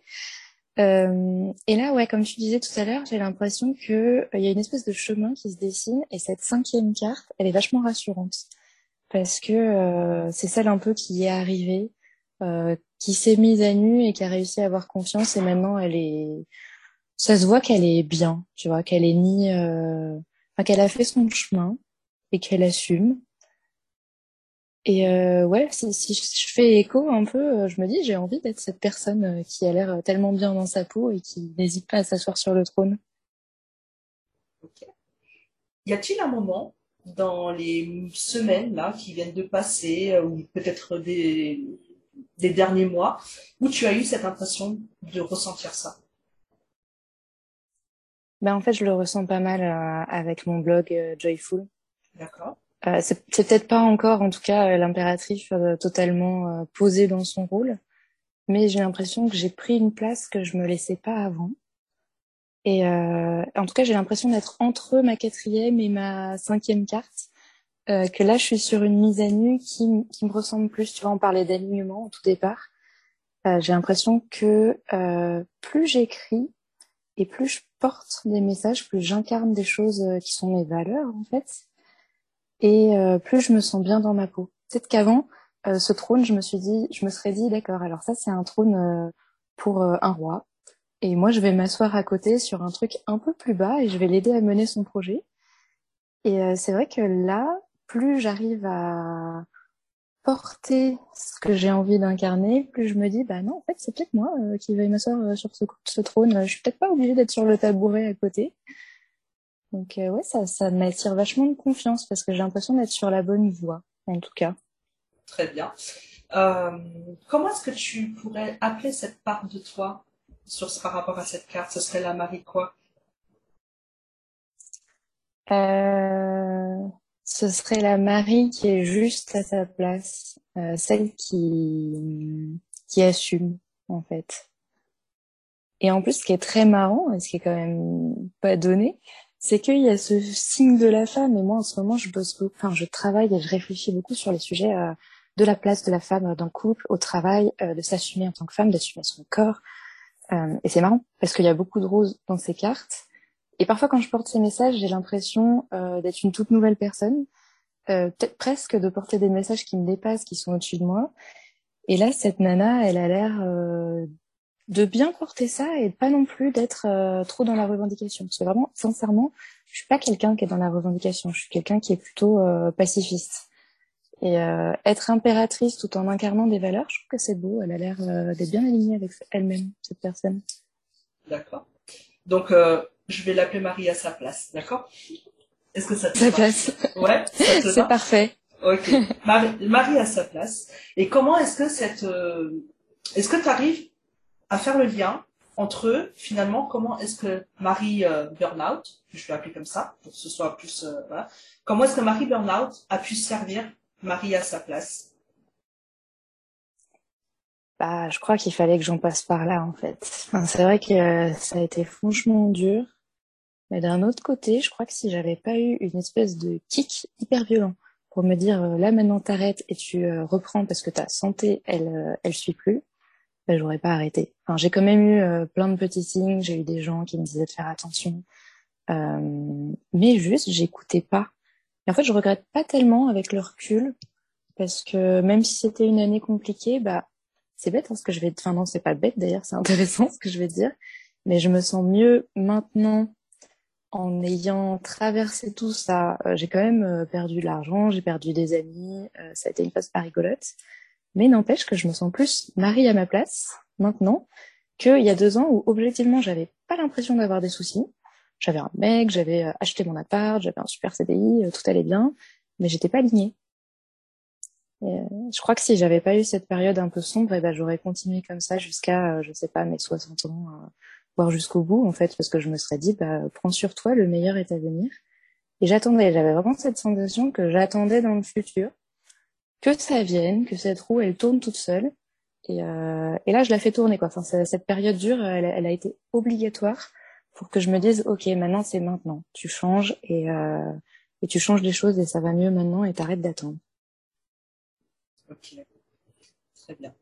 Euh, et là, ouais, comme tu disais tout à l'heure, j'ai l'impression que euh, il y a une espèce de chemin qui se dessine et cette cinquième carte, elle est vachement rassurante parce que euh, c'est celle un peu qui est arrivée, qui s'est mise à nu et qui a réussi à avoir confiance et maintenant elle est, ça se voit qu'elle est bien, tu vois, qu'elle est ni, enfin qu'elle a fait son chemin et qu'elle assume et euh, ouais, si, je fais écho un peu, euh, je me dis, j'ai envie d'être cette personne euh, qui a l'air tellement bien dans sa peau et qui n'hésite pas à s'asseoir sur le trône. Ok. Y a-t-il un moment dans les semaines là qui viennent de passer ou peut-être des, des derniers mois où tu as eu cette impression de ressentir ça ben en fait, je le ressens pas mal avec mon blog Joyful. D'accord. Euh, c'est peut-être pas encore, en tout cas, euh, l'impératrice euh, totalement posée dans son rôle, mais j'ai l'impression que j'ai pris une place que je me laissais pas avant. Et en tout cas, j'ai l'impression d'être entre ma quatrième et ma cinquième carte, que là, je suis sur une mise à nu qui, qui me ressemble plus. Tu vois, on parlait d'alignement au tout départ. j'ai l'impression que plus j'écris et plus je porte des messages, plus j'incarne des choses qui sont mes valeurs, en fait et euh, plus je me sens bien dans ma peau. Peut-être qu'avant, euh, ce trône, je me suis dit, je me serais dit, d'accord, alors ça c'est un trône euh, pour un roi, et moi je vais m'asseoir à côté sur un truc un peu plus bas et je vais l'aider à mener son projet. Et c'est vrai que là, plus j'arrive à porter ce que j'ai envie d'incarner, plus je me dis, bah non, en fait c'est peut-être moi qui vais m'asseoir sur ce, ce trône. Je suis peut-être pas obligée d'être sur le tabouret à côté. Donc euh, ouais, ça, ça m'attire vachement de confiance parce que j'ai l'impression d'être sur la bonne voie, en tout cas. Très bien. Euh, comment est-ce que tu pourrais appeler cette part de toi sur, par rapport à cette carte? Ce serait la Marie quoi? Euh, Ce serait la Marie qui est juste à sa place, euh, celle qui, qui assume en fait. Et en plus, ce qui est très marrant et ce qui est quand même pas donné, c'est qu'il y a ce signe de la femme. Et moi, en ce moment, je bosse beaucoup, enfin, je travaille et je réfléchis beaucoup sur les sujets euh, de la place de la femme dans le couple, au travail, euh, de s'assumer en tant que femme, d'assumer son corps. Euh, et c'est marrant parce qu'il y a beaucoup de roses dans ces cartes. Et parfois, quand je porte ces messages, j'ai l'impression d'être une toute nouvelle personne, peut-être presque de porter des messages qui me dépassent, qui sont au-dessus de moi. Et là, cette nana, elle a l'air de bien porter ça et pas non plus d'être euh, trop dans la revendication. Parce que vraiment, sincèrement, je suis pas quelqu'un qui est dans la revendication. Je suis quelqu'un qui est plutôt euh, pacifiste. Et euh, être impératrice tout en incarnant des valeurs, je trouve que c'est beau. Elle a l'air d'être bien alignée avec elle-même, cette personne. D'accord. Donc, je vais l'appeler Marie à sa place, d'accord? Est-ce que ça te Sa place. Ouais, C'est parfait. Ok. Marie, Marie à sa place. Et comment est-ce que cette... Est-ce que tu arrives à faire le lien entre eux, finalement, comment est-ce que Marie euh, Burnout, je vais appeler comme ça, pour que ce soit plus, euh, voilà, comment est-ce que Marie Burnout a pu servir Marie à sa place? Bah, je crois qu'il fallait que j'en passe par là, en fait. c'est vrai que euh, ça a été franchement dur. Mais d'un autre côté, je crois que si j'avais pas eu une espèce de kick hyper violent pour me dire là maintenant t'arrêtes et tu reprends parce que ta santé elle elle suit plus, ben, j'aurais pas arrêté. Enfin, j'ai quand même eu euh, plein de petits signes, j'ai eu des gens qui me disaient de faire attention, euh, mais juste j'écoutais pas. Et en fait, je regrette pas tellement avec le recul parce que même si c'était une année compliquée, bah c'est bête hein, ce que je vais. Enfin non, c'est pas bête d'ailleurs, c'est intéressant ce que je vais dire, mais je me sens mieux maintenant en ayant traversé tout ça. Euh, j'ai quand même euh, perdu de l'argent, j'ai perdu des amis, ça a été une phase pas rigolote. Mais n'empêche que je me sens plus Marie à ma place maintenant qu'il y a deux ans où objectivement j'avais pas l'impression d'avoir des soucis. J'avais un mec, j'avais euh, acheté mon appart, j'avais un super CDI, euh, tout allait bien, mais j'étais pas alignée. Euh, je crois que si j'avais pas eu cette période un peu sombre, eh ben, j'aurais continué comme ça jusqu'à, je sais pas, mes 60 ans, voire jusqu'au bout, en fait, parce que je me serais dit, bah, prends sur toi, le meilleur est à venir. Et j'attendais, j'avais vraiment cette sensation que j'attendais dans le futur que ça vienne, que cette roue elle tourne toute seule. Et, euh, et là, je la fais tourner quoi. Enfin, cette période dure, elle, elle, a été obligatoire pour que je me dise, ok, maintenant c'est maintenant. Tu changes et euh, et tu changes les choses et ça va mieux maintenant et t'arrêtes d'attendre. Ok, très bien.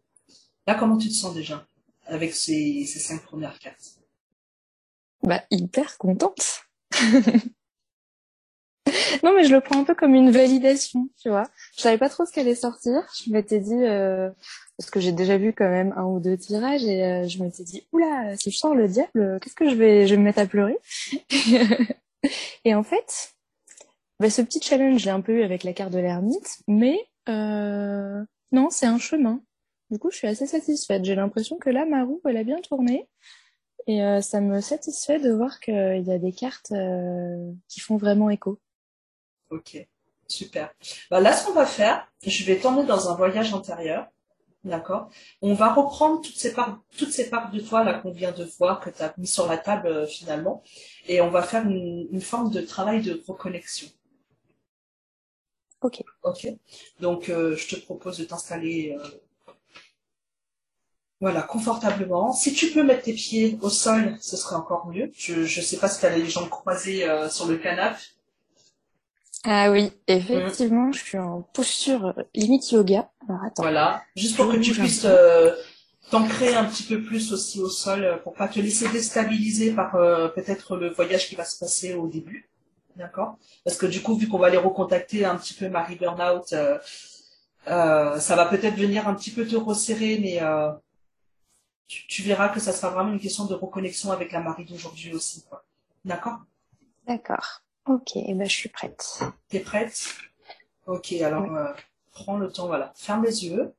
Là, comment tu te sens déjà avec ces, ces cinq premières cartes? Bah hyper contente. non, mais je le prends un peu comme une validation, tu vois. Je savais pas trop ce qu'allait sortir. Je m'étais dit, euh, parce que j'ai déjà vu quand même un ou deux tirages, et euh, je m'étais dit, oula, si je sors le diable, qu'est-ce que je vais, je vais me mettre à pleurer? et en fait, bah, ce petit challenge, je l'ai un peu eu avec la carte de l'ermite, mais euh, non, c'est un chemin. Du coup, je suis assez satisfaite. J'ai l'impression que là, ma roue, elle a bien tourné. Et euh, ça me satisfait de voir qu'il y a des cartes euh, qui font vraiment écho. Ok, super. Bah, là, ce qu'on va faire, je vais t'emmener dans un voyage antérieur. D'accord? On va reprendre toutes ces parts, toutes ces parts de toi là qu'on vient de voir, que tu as mis sur la table euh, finalement, et on va faire une, forme de travail de reconnexion. Ok. Ok? Donc, euh, je te propose de t'installer euh, voilà, confortablement. Si tu peux mettre tes pieds au sol, ce serait encore mieux. Je ne sais pas si tu as les jambes croisées sur le canapé. Ah oui, effectivement, je suis en posture euh, limite yoga. Alors attends. Voilà, juste pour que tu puisses euh, t'ancrer un petit peu plus aussi au sol, euh, pour pas te laisser déstabiliser par peut-être le voyage qui va se passer au début. D'accord? Parce que du coup, vu qu'on va aller recontacter un petit peu Marie Burnout, euh, ça va peut-être venir un petit peu te resserrer, mais tu, tu, verras que ça sera vraiment une question de reconnexion avec la Marie d'aujourd'hui aussi. D'accord? D'accord. Ok, eh ben, je suis prête. T'es prête? Ok, alors euh, prends le temps, voilà. Ferme les yeux.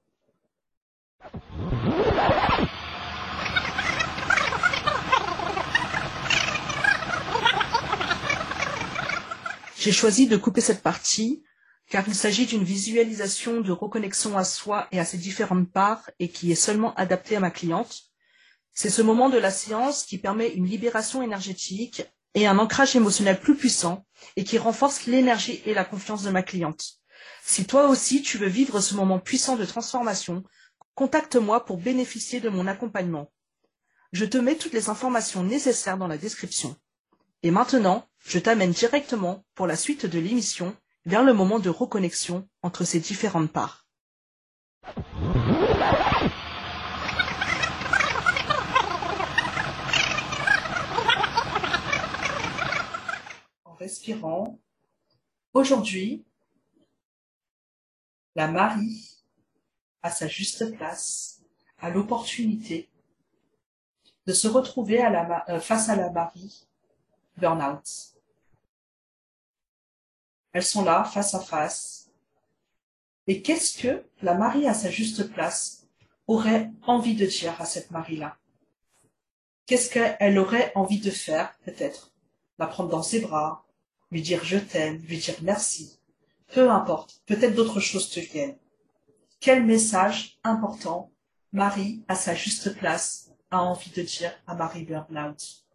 J'ai choisi de couper cette partie car il s'agit d'une visualisation de reconnexion à soi et à ses différentes parts et qui est seulement adaptée à ma cliente. C'est ce moment de la séance qui permet une libération énergétique et un ancrage émotionnel plus puissant et qui renforce l'énergie et la confiance de ma cliente. Si toi aussi tu veux vivre ce moment puissant de transformation, contacte-moi pour bénéficier de mon accompagnement. Je te mets toutes les informations nécessaires dans la description. Et maintenant, je t'amène directement pour la suite de l'émission vers le moment de reconnexion entre ces différentes parts. En respirant, aujourd'hui, la Marie, à sa juste place, a l'opportunité de se retrouver euh, face à la Marie burn-out. Elles sont là, face à face. Et qu'est-ce que la Marie à sa juste place aurait envie de dire à cette Marie-là? Qu'est-ce qu'elle aurait envie de faire, peut-être? La prendre dans ses bras, lui dire je t'aime, lui dire merci, peu importe, peut-être d'autres choses te viennent. Quel message important Marie, à sa juste place, a envie de dire à Marie Burnout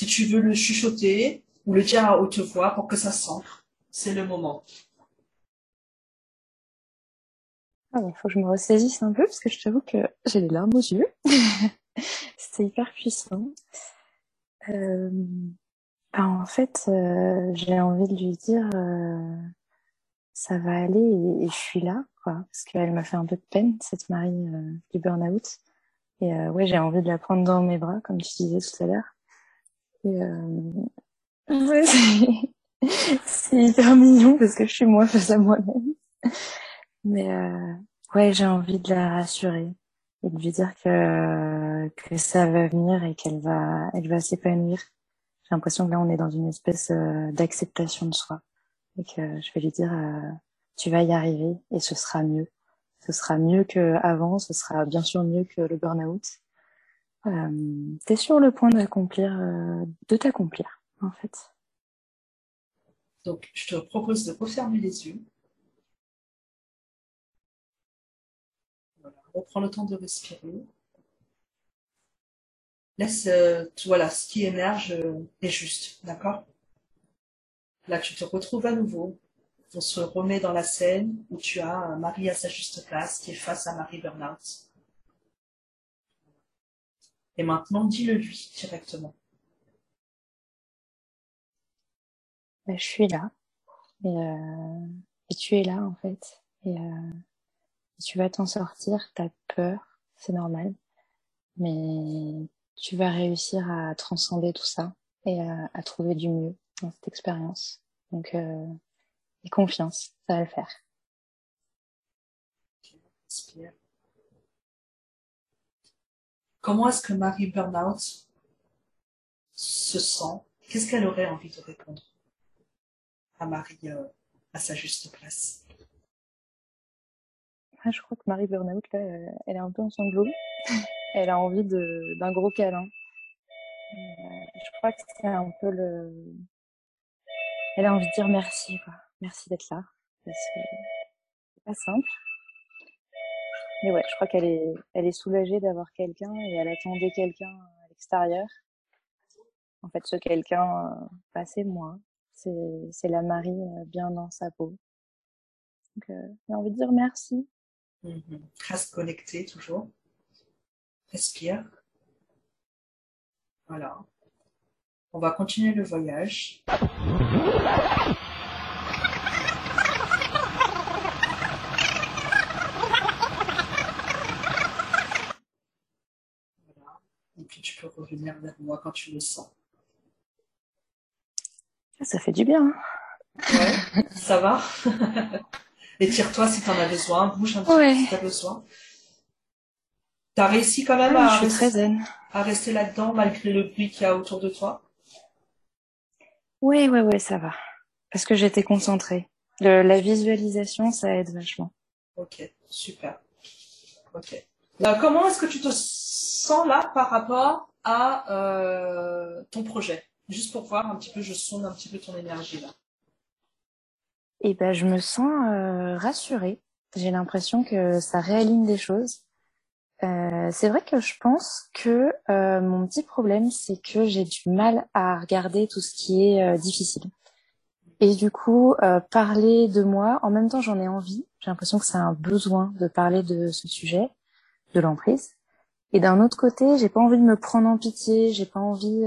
Si tu veux le chuchoter ou le dire à haute voix pour que ça s'ancre, c'est le moment. Ah, il faut que je me ressaisisse un peu parce que je t'avoue que j'ai des larmes aux yeux. C'était hyper puissant. Euh, bah, en fait, euh, j'ai envie de lui dire euh, ça va aller et, je suis là, quoi, parce qu'elle m'a fait un peu de peine cette Marie du burn-out. Et ouais, j'ai envie de la prendre dans mes bras, comme tu disais tout à l'heure. Et c'est hyper mignon parce que je suis moi face à moi-même. Mais ouais, j'ai envie de la rassurer et de lui dire que que ça va venir et qu'elle va elle va s'épanouir j'ai l'impression que là, on est dans une espèce euh, d'acceptation de soi. Et que je vais lui dire, euh, tu vas y arriver et ce sera mieux. Ce sera mieux qu'avant, ce sera bien sûr mieux que le burn-out. Euh, tu es sur le point d'accomplir, euh, de t'accomplir, en fait. Donc, je te propose de refermer les yeux. Reprends le temps de respirer laisse, euh, voilà, ce qui émerge euh, est juste, d'accord? Là, tu te retrouves à nouveau. On se remet dans la scène où tu as Marie à sa juste place qui est face à Marie Burnout. Et maintenant, dis-le lui directement. Ben, je suis là. Et, euh, tu es là, en fait. Et, euh, tu vas t'en sortir. T'as peur. C'est normal. Mais tu vas réussir à transcender tout ça et à, à trouver du mieux dans cette expérience. Donc, euh, et confiance, ça va le faire. Comment est-ce que Marie Burnout se sent? Qu'est-ce qu'elle aurait envie de répondre? À Marie euh, à sa juste place ah, Je crois que Marie Burnout, là, elle est un peu en sanglots. elle a envie d'un gros câlin. Euh, je crois que c'est un peu le. Elle a envie de dire merci, quoi. Merci d'être là. Parce que c'est pas simple. Mais ouais, je crois qu'elle est, elle est soulagée d'avoir quelqu'un et elle attendait quelqu'un à l'extérieur. En fait, ce quelqu'un, euh, bah, c'est moi. C'est, la Marie euh, bien dans sa peau. Donc, euh, j'ai envie de dire merci. Mmh. Reste connecté toujours. Respire. Voilà. On va continuer le voyage. Voilà. Et puis tu peux revenir vers moi quand tu le sens. Ça fait du bien. Ouais, ça va. Étire-toi si tu en as besoin, bouge un petit peu si tu as besoin. T'as réussi quand même à, rester, à rester là-dedans malgré le bruit qu'il y a autour de toi? Oui, oui, oui, ça va. Parce que j'étais concentrée. Le, la visualisation, ça aide vachement. Ok, super. Ok. Euh, comment est-ce que tu te sens là par rapport à euh, ton projet? Juste pour voir un petit peu, je sonde un petit peu ton énergie là. Eh ben, je me sens euh, rassurée. J'ai l'impression que ça réaligne des choses. Euh, c'est vrai que je pense que euh, mon petit problème, c'est que j'ai du mal à regarder tout ce qui est difficile. Et du coup, parler de moi, en même temps, j'en ai envie. J'ai l'impression que c'est un besoin de parler de ce sujet, de l'emprise. Et d'un autre côté, j'ai pas envie de me prendre en pitié. J'ai pas envie.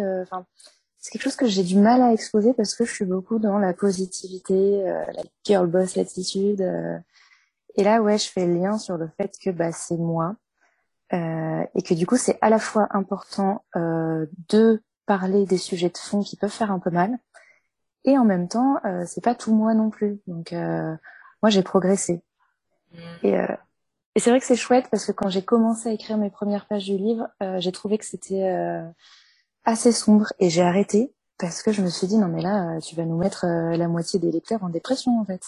C'est quelque chose que j'ai du mal à exposer parce que je suis beaucoup dans la positivité, euh, la girl boss attitude. Euh. et là, ouais, je fais le lien sur le fait que bah, c'est moi euh, et que du coup, c'est à la fois important de parler des sujets de fond qui peuvent faire un peu mal et en même temps, c'est pas tout moi non plus. Donc, moi, j'ai progressé. Mmh. Et, et c'est vrai que c'est chouette parce que quand j'ai commencé à écrire mes premières pages du livre, j'ai trouvé que c'était assez sombre et j'ai arrêté parce que je me suis dit non mais là tu vas nous mettre euh, la moitié des lecteurs en dépression en fait.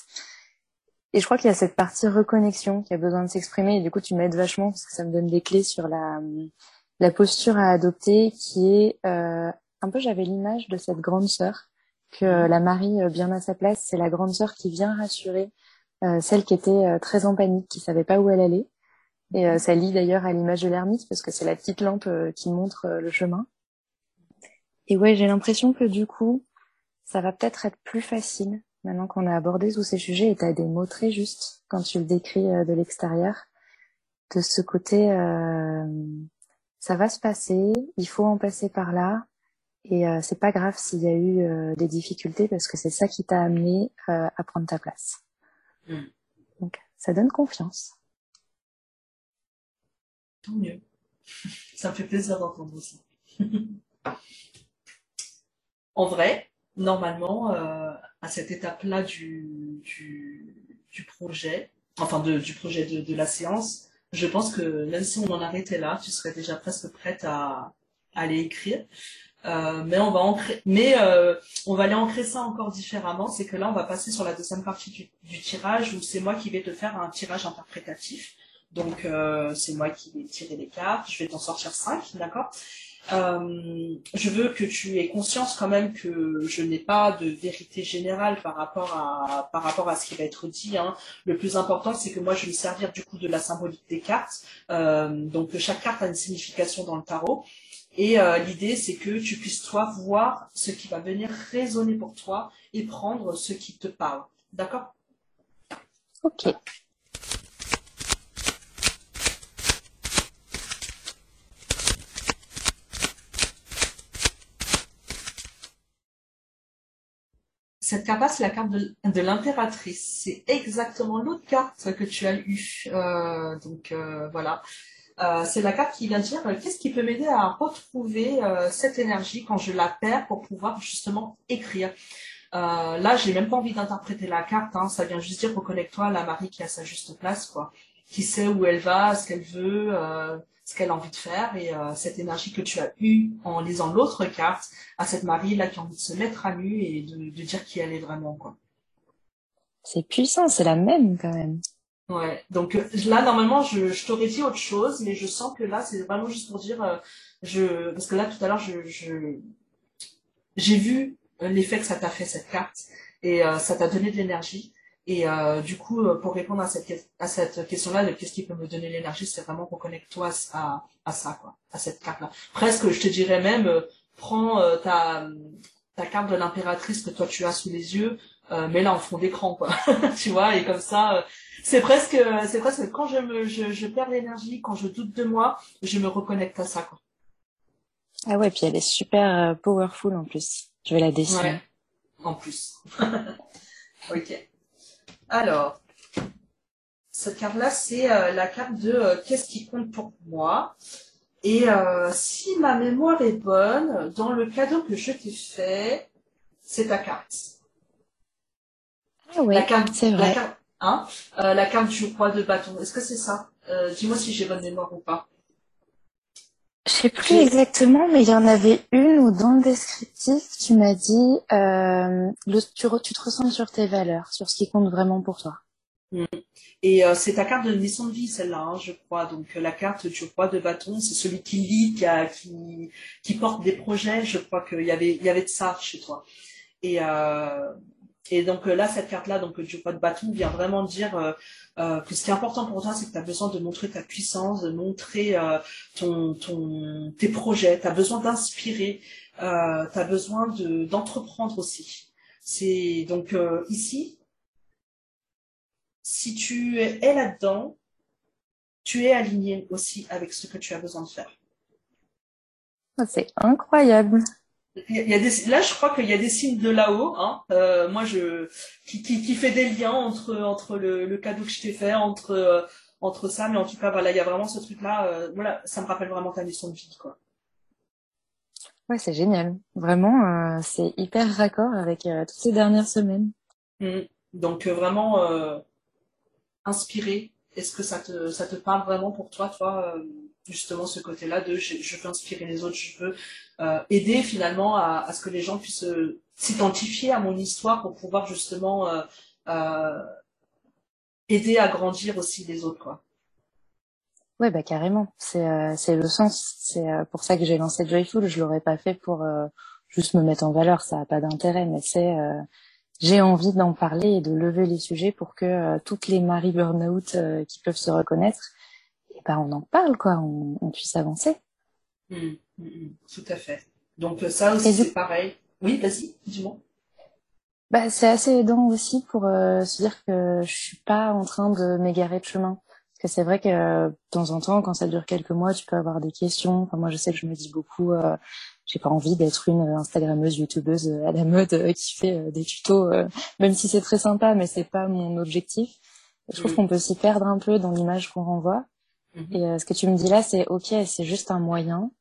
Et je crois qu'il y a cette partie reconnexion qui a besoin de s'exprimer et du coup tu m'aides vachement parce que ça me donne des clés sur la la posture à adopter qui est euh, un peu j'avais l'image de cette grande sœur que euh, la Marie bien à sa place. C'est la grande sœur qui vient rassurer celle qui était très en panique qui savait pas où elle allait. Et ça lie d'ailleurs à l'image de l'ermite parce que c'est la petite lampe qui montre le chemin et ouais, j'ai l'impression que du coup, ça va peut-être être plus facile maintenant qu'on a abordé tous ces sujets et tu as des mots très justes quand tu le décris euh, de l'extérieur. De ce côté, euh, ça va se passer, il faut en passer par là et euh, c'est pas grave s'il y a eu euh, des difficultés parce que c'est ça qui t'a amené à prendre ta place. Mm. Donc ça donne confiance. Tant mieux. Ça me fait plaisir d'entendre ça. en vrai, normalement, euh, à cette étape-là du, projet, enfin du projet de, la séance, je pense que même si on en arrêtait là, tu serais déjà presque prête à, aller écrire. Euh, mais on va ancrer, mais euh, on va aller ancrer ça encore différemment. C'est que là, on va passer sur la deuxième partie du, tirage où c'est moi qui vais te faire un tirage interprétatif. Donc c'est moi qui vais tirer les cartes. Je vais t'en sortir cinq, d'accord? Euh, je veux que tu aies conscience quand même que je n'ai pas de vérité générale par rapport à par rapport à ce qui va être dit. Hein. Le plus important, c'est que moi, je vais me servir du coup de la symbolique des cartes. Euh, donc chaque carte a une signification dans le tarot. Et euh, l'idée, c'est que tu puisses toi voir ce qui va venir résonner pour toi et prendre ce qui te parle. D'accord? Ok. Cette carte-là, c'est la carte de, l'impératrice. C'est exactement l'autre carte que tu as eue. Euh, donc euh, voilà. Euh, c'est la carte qui vient dire qu'est-ce qui peut m'aider à retrouver cette énergie quand je la perds pour pouvoir justement écrire. là, j'ai même pas envie d'interpréter la carte. Hein. ça vient juste dire reconnecte-toi à la Marie qui a sa juste place, quoi. Qui sait où elle va, ce qu'elle veut ce qu'elle a envie de faire et euh, cette énergie que tu as eue en lisant l'autre carte à cette Marie là qui a envie de se mettre à nu et de, de dire qui elle est vraiment quoi. C'est puissant, c'est la même quand même. Ouais, donc euh, là normalement je, je t'aurais dit autre chose, mais je sens que là c'est vraiment juste pour dire, euh, je parce que là tout à l'heure je, je j'ai vu l'effet que ça t'a fait cette carte et ça t'a donné de l'énergie et euh, du coup, euh, pour répondre à cette, à cette question-là, de qu'est-ce qui peut me donner l'énergie, c'est vraiment reconnecte-toi à, à ça, quoi, à cette carte-là. Presque, je te dirais même, euh, prends euh, ta, ta carte de l'impératrice que toi tu as sous les yeux, mets-la en fond d'écran, quoi. tu vois, et comme ça, c'est presque, c'est presque quand je me, je, je perds l'énergie, quand je doute de moi, je me reconnecte à ça, quoi. Ah ouais, puis elle est super powerful en plus. Je vais la dessiner. Ouais, en plus. ok. Alors, cette carte-là, c'est euh, la carte de euh, qu'est-ce qui compte pour moi. Et euh, si ma mémoire est bonne, dans le cadeau que je t'ai fait, c'est ta carte. Ah oui, c'est vrai. La carte, hein, la carte du roi de bâton. Est-ce que c'est ça? Dis-moi si j'ai bonne mémoire ou pas. Je sais plus exactement, mais il y en avait une où dans le descriptif, tu m'as dit, euh, le, tu, tu, te ressens sur tes valeurs, sur ce qui compte vraiment pour toi. Mm. Et euh, c'est ta carte de mission de vie, celle-là, hein, je crois. Donc la carte du roi de bâton, c'est celui qui lit, qui, a, qui, qui porte des projets. Je crois qu'il y avait, il y avait de ça chez toi. Et, euh, et donc là, cette carte-là, donc du roi de bâton, vient vraiment dire euh, que ce qui est important pour toi, c'est que tu as besoin de montrer ta puissance, de montrer euh, ton, tes projets, tu as besoin d'inspirer, euh, tu as besoin de, d'entreprendre aussi. C'est donc euh, ici, si tu es là-dedans, tu es aligné aussi avec ce que tu as besoin de faire. Ah, c'est incroyable. Il y a des, là, je crois qu'il y a des signes de là-haut. Hein. Euh, moi, je qui, qui, qui, fait des liens entre entre le, le cadeau que je t'ai fait, entre euh, entre ça, mais en tout cas, voilà, il y a vraiment ce truc-là. Euh, voilà, ça me rappelle vraiment ta mission de vie, quoi. Ouais, c'est génial. Vraiment, c'est hyper raccord avec toutes ces dernières semaines. Mmh. Donc vraiment inspiré. Est-ce que ça te ça te parle vraiment pour toi, toi? Justement ce côté-là de je, je, veux inspirer les autres, je veux euh, aider finalement à, ce que les gens puissent euh, s'identifier à mon histoire pour pouvoir justement euh, aider à grandir aussi les autres quoi. Ouais bah carrément, c'est c'est le sens, c'est pour ça que j'ai lancé Joyful, je l'aurais pas fait pour juste me mettre en valeur, ça a pas d'intérêt, mais c'est j'ai envie d'en parler et de lever les sujets pour que toutes les Marie Burnout qui peuvent se reconnaître bah, on en parle, quoi, on, on puisse avancer. Mmh, mmh, mmh, tout à fait. Donc euh, ça aussi, c'est pareil. Oui, vas-y, dis-moi. Bah, c'est assez aidant aussi pour euh, se dire que je suis pas en train de m'égarer de chemin. Parce que c'est vrai que euh, de temps en temps, quand ça dure quelques mois, tu peux avoir des questions. Enfin, moi, je sais que je me dis beaucoup, euh, j'ai pas envie d'être une Instagrammeuse, YouTubeuse à la mode qui fait des tutos, même si c'est très sympa, mais c'est pas mon objectif. Je trouve qu'on peut s'y perdre un peu dans l'image qu'on renvoie. Mhm. Et euh, ce que tu me dis là, c'est ok, c'est juste un moyen,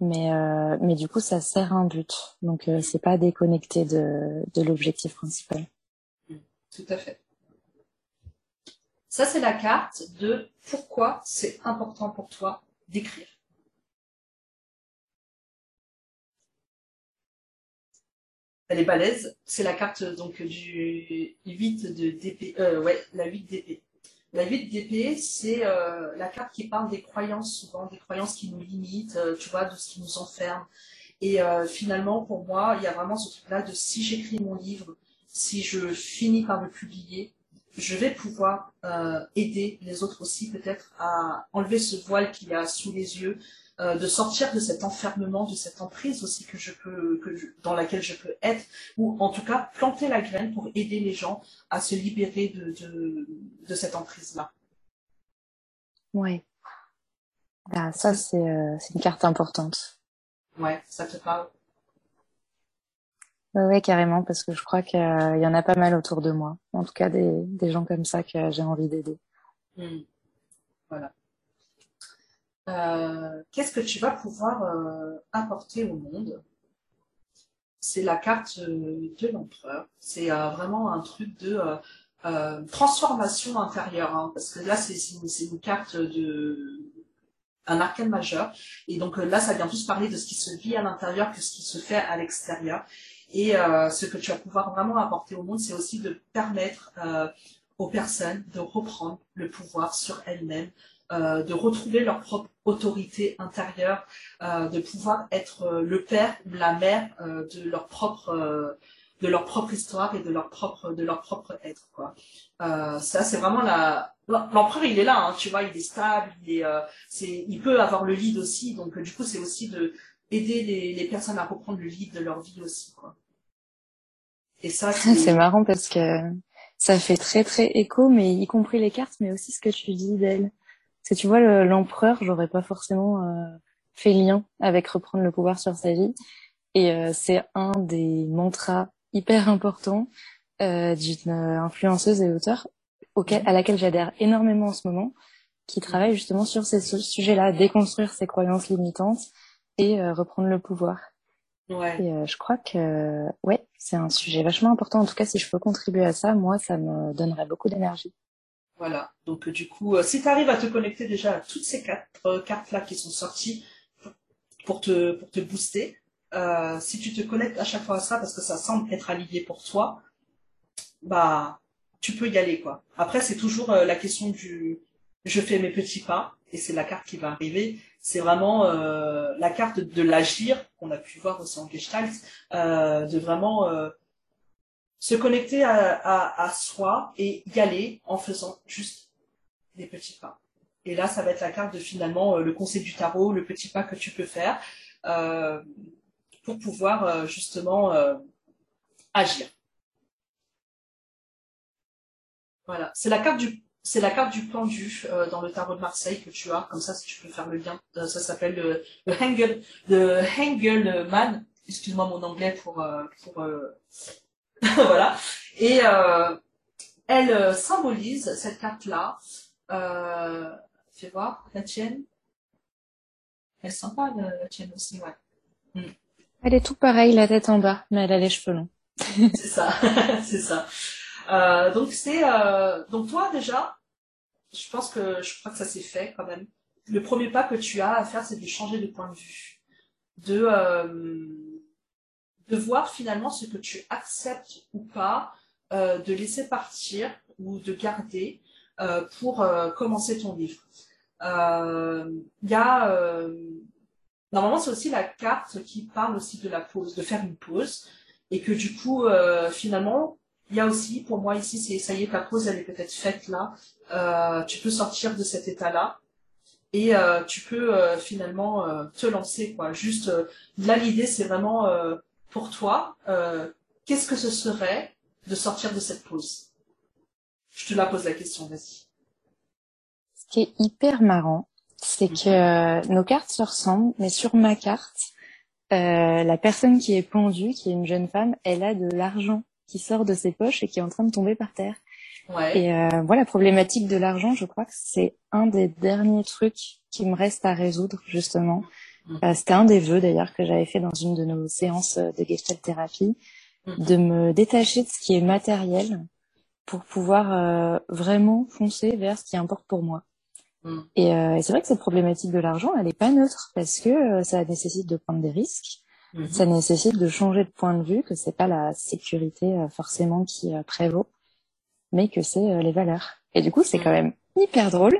mais euh, mais du coup, ça sert un but. Donc euh, c'est pas déconnecté de de l'objectif principal. Mhm. Tout à fait. Ça, c'est la carte de pourquoi c'est important pour toi d'écrire. Elle est balèze. C'est la carte donc du 8 de DP. Euh, ouais, la 8 DP. La 8 d'épée, c'est euh, la carte qui parle des croyances, souvent des croyances qui nous limitent, euh, tu vois, de ce qui nous enferme. Et euh, finalement, pour moi, il y a vraiment ce truc-là de si j'écris mon livre, si je finis par le publier, je vais pouvoir aider les autres aussi peut-être à enlever ce voile qu'il y a sous les yeux, euh, de sortir de cet enfermement, de cette emprise aussi que je peux, que je, dans laquelle je peux être, ou en tout cas planter la graine pour aider les gens à se libérer de, de, de cette emprise-là. Ouais. Ah, ça, c'est euh, une carte importante. Ouais, ça te parle? Oui, carrément, parce que je crois qu'il y en a pas mal autour de moi. En tout cas, des, des gens comme ça que j'ai envie d'aider. Mmh. Voilà. Euh, qu'est-ce que tu vas pouvoir euh, apporter au monde? C'est la carte de l'empereur. C'est euh, vraiment un truc de euh, transformation intérieure, hein, parce que là c'est une, carte de un arcane majeur, et donc là ça vient plus parler de ce qui se vit à l'intérieur que ce qui se fait à l'extérieur. Et ce que tu vas pouvoir vraiment apporter au monde, c'est aussi de permettre aux personnes de reprendre le pouvoir sur elles-mêmes, euh, de retrouver leur propre autorité intérieure, euh, de pouvoir être euh, le père ou la mère euh, de leur propre de leur propre histoire et de leur propre de leur propre être quoi. ça c'est vraiment la l'empereur il est là hein, tu vois il est stable il est c'est il peut avoir le lead aussi donc du coup c'est aussi de aider les, les personnes à reprendre le lead de leur vie aussi quoi. Et ça c'est marrant parce que ça fait très très écho mais y compris les cartes mais aussi ce que tu dis d'elle que tu vois, l'empereur, j'aurais pas forcément euh, fait lien avec reprendre le pouvoir sur sa vie. Et euh, c'est un des mantras hyper importants euh, d'une influenceuse et auteur auquel, à laquelle j'adhère énormément en ce moment, qui travaille justement sur ces sujets-là, déconstruire ses croyances limitantes et euh, reprendre le pouvoir. Ouais. Et euh, je crois que ouais, c'est un sujet vachement important. En tout cas, si je peux contribuer à ça, moi, ça me donnerait beaucoup d'énergie. Voilà. Donc, du coup, euh, si tu arrives à te connecter déjà à toutes ces quatre euh, cartes-là qui sont sorties pour te, pour te booster, euh, si tu te connectes à chaque fois à ça parce que ça semble être aligné pour toi, bah, tu peux y aller, quoi. Après, c'est toujours la question du je fais mes petits pas et c'est la carte qui va arriver. C'est vraiment la carte de l'agir qu'on a pu voir aussi en Gestalt, de vraiment se connecter à, soi et y aller en faisant juste des petits pas. Et là, ça va être la carte de finalement euh, le conseil du tarot, le petit pas que tu peux faire euh, pour pouvoir euh, justement agir. Voilà, c'est la carte du pendu dans le tarot de Marseille que tu as, comme ça si tu peux faire le lien. ça s'appelle le, le Hengel, le Hengelman excuse-moi mon anglais pour pour voilà. Et euh, elle symbolise cette carte-là. Euh, fais voir la tienne. Elle est sympa la, tienne aussi, ouais. Mm. Elle est tout pareil, la tête en bas, mais elle a les cheveux longs. c'est ça, c'est ça. Euh, donc c'est euh, donc toi déjà, je pense que je crois que ça s'est fait quand même. Le premier pas que tu as à faire, c'est de changer de point de vue, de euh, de voir finalement ce que tu acceptes ou pas, euh, de laisser partir ou de garder euh, pour euh, commencer ton livre. Il y a normalement c'est aussi la carte qui parle aussi de la pause, de faire une pause et que du coup finalement il y a aussi, pour moi ici, c'est ça y est, ta pause, elle est peut-être faite là. Tu peux sortir de cet état-là et euh, tu peux finalement te lancer, quoi. Juste, là, l'idée, c'est vraiment pour toi, qu'est-ce que ce serait de sortir de cette pause? Je te la pose la question, vas-y. Ce qui est hyper marrant, c'est que nos cartes se ressemblent, mais sur ma carte, la personne qui est pendue, qui est une jeune femme, elle a de l'argent qui sort de ses poches et qui est en train de tomber par terre. Ouais. Et euh, voilà, la problématique de l'argent, je crois que c'est un des derniers trucs qui me reste à résoudre justement. Mm. Euh, C'était un des vœux d'ailleurs que j'avais fait dans une de nos séances de gestalt thérapie, mm. de me détacher de ce qui est matériel pour pouvoir euh, vraiment foncer vers ce qui importe pour moi. Mm. Et, euh, et c'est vrai que cette problématique de l'argent, elle n'est pas neutre parce que euh, ça nécessite de prendre des risques. Mhm. Ça nécessite de changer de point de vue, que c'est pas la sécurité euh, forcément qui euh, prévaut, mais que c'est euh, les valeurs. Et du coup, c'est quand même hyper drôle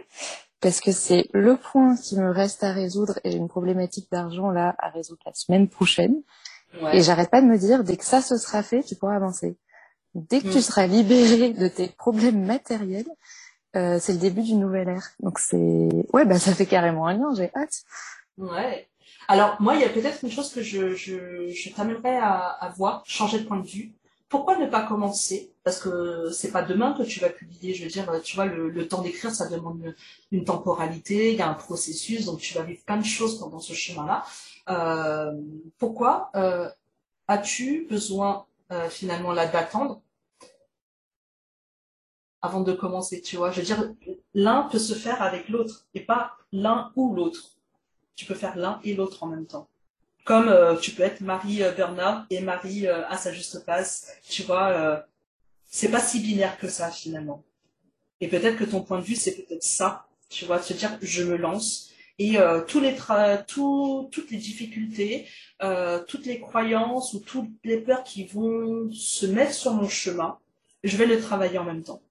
parce que c'est le point qui me reste à résoudre et j'ai une problématique d'argent là à résoudre la semaine prochaine. Ouais. Et j'arrête pas de me dire, dès que ça se sera fait, tu pourras avancer. Dès que tu mhm. seras libéré de tes problèmes matériels, euh, c'est le début d'une nouvelle ère. Donc c'est, ouais, bah ça fait carrément un lien. J'ai hâte. Ouais. Alors, moi, il y a peut-être une chose que je, je, je t'amènerais à, à voir, changer de point de vue. Pourquoi ne pas commencer? Parce que c'est pas demain que tu vas publier. Je veux dire, tu vois, le, temps d'écrire, ça demande une, temporalité, il y a un processus, donc tu vas vivre plein de choses pendant ce chemin-là. Euh, pourquoi euh, as-tu besoin euh, finalement d'attendre avant de commencer Tu vois, je veux l'un peut se faire avec l'autre et pas l'un ou l'autre tu peux faire l'un et l'autre en même temps. Comme euh, tu peux être Marie euh, Bernard et Marie euh, à sa juste place, tu vois, c'est pas si binaire que ça finalement. Et peut-être que ton point de vue c'est peut-être ça, tu vois, se dire je me lance et tous les tra tout, toutes les difficultés, toutes les croyances ou toutes les peurs qui vont se mettre sur mon chemin, je vais les travailler en même temps.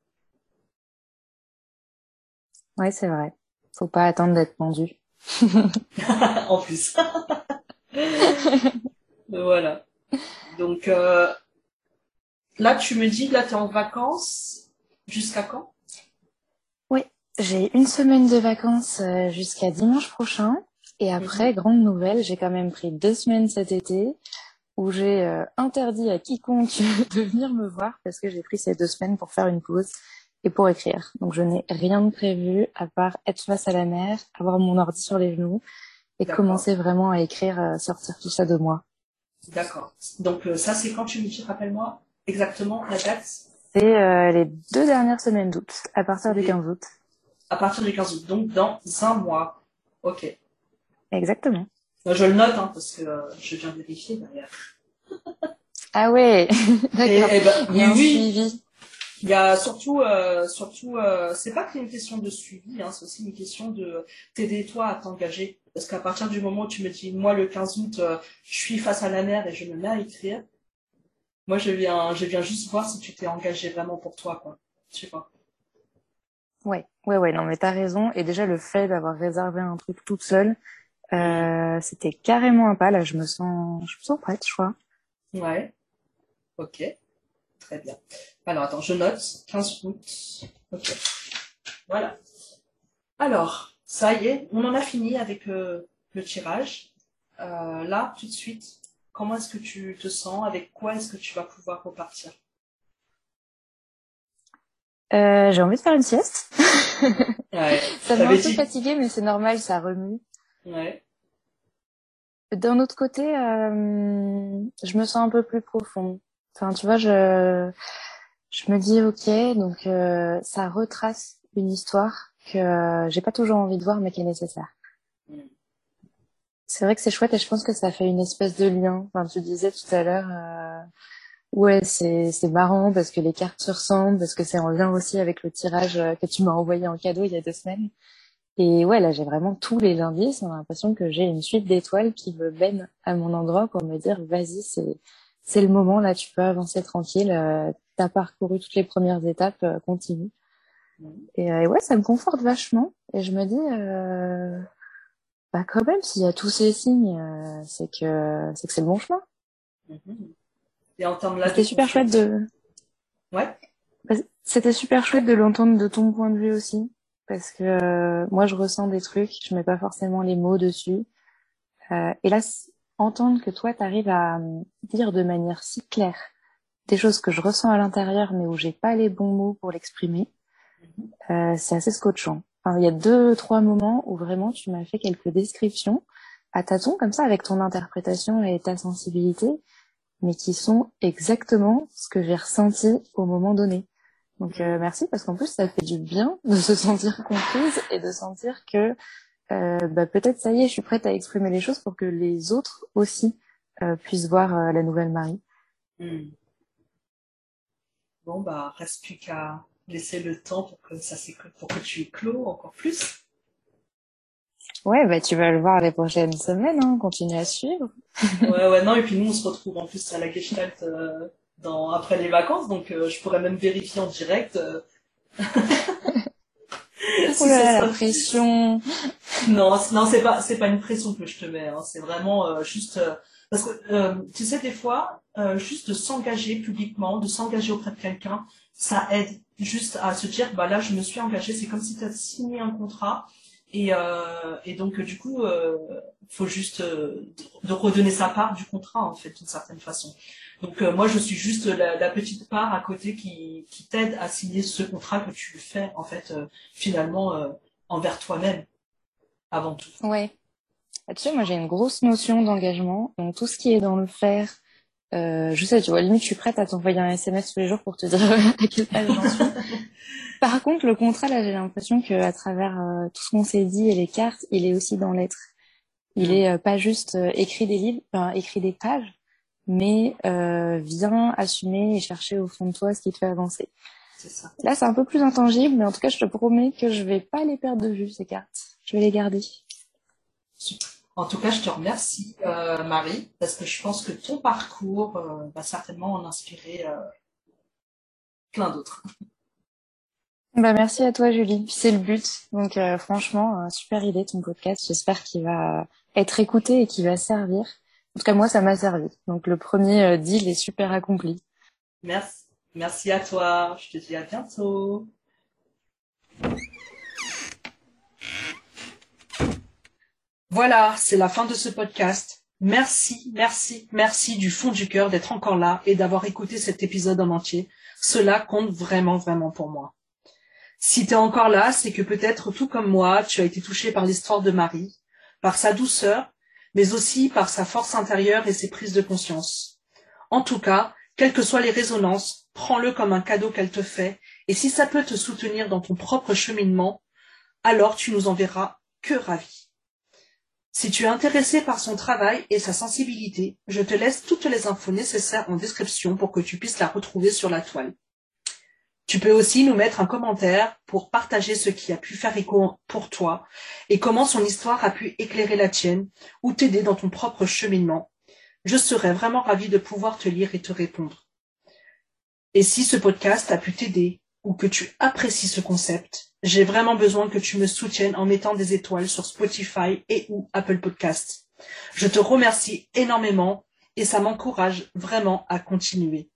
Ouais, c'est vrai. Faut pas attendre d'être pendu. en plus. voilà. Donc euh, là, tu me dis, là, tu es en vacances jusqu'à quand? Oui, j'ai une semaine de vacances euh, jusqu'à dimanche prochain. Et après, mhm. grande nouvelle, j'ai quand même pris deux semaines cet été où j'ai euh, interdit à quiconque de venir me voir parce que j'ai pris ces deux semaines pour faire une pause et pour écrire. Donc je n'ai rien de prévu à part être face à la mer, avoir mon ordi sur les genoux et commencer vraiment à écrire, à sortir tout ça de moi. D'accord. Donc euh, ça c'est quand tu me dis, rappelle-moi exactement la date? C'est euh, les deux dernières semaines d'août, à partir du 15 août. À partir du 15 août, donc dans un mois. Ok. Exactement. je le note hein, parce que euh, je viens vérifier derrière. ah ouais, d'accord. Et, ben, oui, oui. Il y a surtout, euh, surtout, euh, c'est pas que une question de suivi, hein, c'est aussi une question de t'aider toi à t'engager. Parce qu'à partir du moment où tu me dis, moi le 15 août, euh, je suis face à la mer et je me mets à écrire, moi je viens, je viens juste voir si tu t'es engagé vraiment pour toi, quoi. Tu vois. Ouais, ouais, ouais, non, mais t'as raison. Et déjà le fait d'avoir réservé un truc toute seule, euh, c'était carrément un pas. Là, je me sens, je me sens prête, je crois. Ouais. Ok. Très bien. Alors, attends, je note. 15 août. Ok. Voilà. Alors, ça y est, on en a fini avec euh, le tirage. Euh, là, tout de suite, comment est-ce que tu te sens? Avec quoi est-ce que tu vas pouvoir repartir? Euh, J'ai envie de faire une sieste. Ouais. ça m'a un peu fatiguée, mais c'est normal, ça remue. Ouais. D'un autre côté, je me sens un peu plus profonde. Enfin, tu vois, je, je me dis, ok, donc euh, ça retrace une histoire que euh, j'ai pas toujours envie de voir, mais qui est nécessaire. C'est vrai que c'est chouette et je pense que ça fait une espèce de lien. Enfin, tu disais tout à l'heure, euh, ouais, c'est c'est marrant parce que les cartes se ressemblent, parce que c'est en lien aussi avec le tirage que tu m'as envoyé en cadeau il y a deux semaines. Et ouais, là, j'ai vraiment tous les indices. On a l'impression que j'ai une suite d'étoiles qui me baignent à mon endroit pour me dire, vas-y, c'est, c'est le moment, là, tu peux avancer tranquille. Euh, T'as parcouru toutes les premières étapes, euh, continue. Euh, et, ouais, ça me conforte vachement. Et je me dis, euh, bah quand même, s'il y a tous ces signes, euh, c'est que c'est que c'est le bon chemin. Mm-hmm. Et là, c'était super chouette de. Ouais. Bah, c'était super chouette de l'entendre de ton point de vue aussi parce que euh, moi je ressens des trucs, je mets pas forcément les mots dessus. Euh, et là, entendre que toi tu arrives à euh, dire de manière si claire des choses que je ressens à l'intérieur mais où j'ai pas les bons mots pour l'exprimer, euh, c'est assez scotchant. Enfin, il y a deux trois moments où vraiment tu m'as fait quelques descriptions à tâtons comme ça avec ton interprétation et ta sensibilité, mais qui sont exactement ce que j'ai ressenti au moment donné. Donc euh, merci parce qu'en plus ça fait du bien de se sentir comprise et de sentir que euh, bah, peut-être ça y est, je suis prête à exprimer les choses pour que les autres aussi euh, puissent voir euh, la nouvelle Marie. Hmm. Bon bah reste plus qu'à laisser le temps pour que ça pour que tu éclos encore plus. Ouais, bah tu vas le voir les prochaines semaines, hein, continue à suivre. ouais, ouais, non, et puis nous on se retrouve en plus à la Gestalt euh, dans, après les vacances, donc euh, je pourrais même vérifier en direct. Euh... si la pression. Non, non, c'est pas, c'est pas une pression que je te mets. Hein. C'est vraiment euh, juste euh, parce que tu sais des fois, juste de s'engager publiquement, de s'engager auprès de quelqu'un, ça aide juste à se dire bah là je me suis engagé. C'est comme si tu as signé un contrat. Et, et donc du coup, faut juste de redonner sa part du contrat en fait d'une certaine façon. Donc euh, moi je suis juste la, petite part à côté qui, qui t'aide à signer ce contrat que tu fais en fait euh, finalement euh, envers toi-même avant tout. Ouais. Là-dessus, moi j'ai une grosse notion d'engagement. Donc tout ce qui est dans le faire, je sais, tu vois, limite je suis prête à t'envoyer un SMS tous les jours pour te dire à quel page j'en suis. Par contre, le contrat, là, j'ai l'impression que à travers tout ce qu'on s'est dit et les cartes, il est aussi dans l'être. Il mm. est pas juste écrit des livres, enfin, écrit des pages, mais euh, viens assumer et chercher au fond de toi ce qui te fait avancer. Ça. Là, c'est un peu plus intangible, mais en tout cas, je te promets que je vais pas les perdre de vue, ces cartes. Je vais les garder. En tout cas, je te remercie, euh, Marie, parce que je pense que ton parcours euh, va certainement en inspirer euh, plein d'autres. Bah, merci à toi, Julie. C'est le but. Donc, euh, franchement, super idée, ton podcast. J'espère qu'il va être écouté et qu'il va servir. En tout cas, moi, ça m'a servi. Donc, le premier euh, deal est super accompli. Merci. Merci à toi. Je te dis à bientôt. Voilà, c'est la fin de ce podcast. Merci, merci, merci du fond du cœur d'être encore là et d'avoir écouté cet épisode en entier. Cela compte vraiment, vraiment pour moi. Si tu es encore là, c'est que peut-être tout comme moi, tu as été touché par l'histoire de Marie, par sa douceur, mais aussi par sa force intérieure et ses prises de conscience. En tout cas, quelles que soient les résonances, prends-le comme un cadeau qu'elle te fait, et si ça peut te soutenir dans ton propre cheminement, alors tu nous en verras que ravis. Si tu es intéressé par son travail et sa sensibilité, je te laisse toutes les infos nécessaires en description pour que tu puisses la retrouver sur la toile. Tu peux aussi nous mettre un commentaire pour partager ce qui a pu faire écho pour toi et comment son histoire a pu éclairer la tienne ou t'aider dans ton propre cheminement. Je serais vraiment ravie de pouvoir te lire et te répondre. Et si ce podcast a pu t'aider ou que tu apprécies ce concept, j'ai vraiment besoin que tu me soutiennes en mettant des étoiles sur Spotify et ou Apple Podcast. Je te remercie énormément et ça m'encourage vraiment à continuer.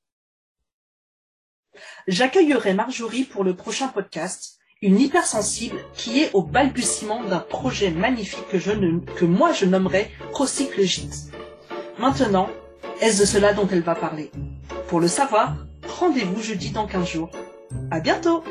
J'accueillerai Marjorie pour le prochain podcast, une hypersensible qui est au balbutiement d'un projet magnifique que, moi je nommerai Procycle Gîte. Maintenant, est-ce de cela dont elle va parler? Pour le savoir, rendez-vous jeudi dans 15 jours. À bientôt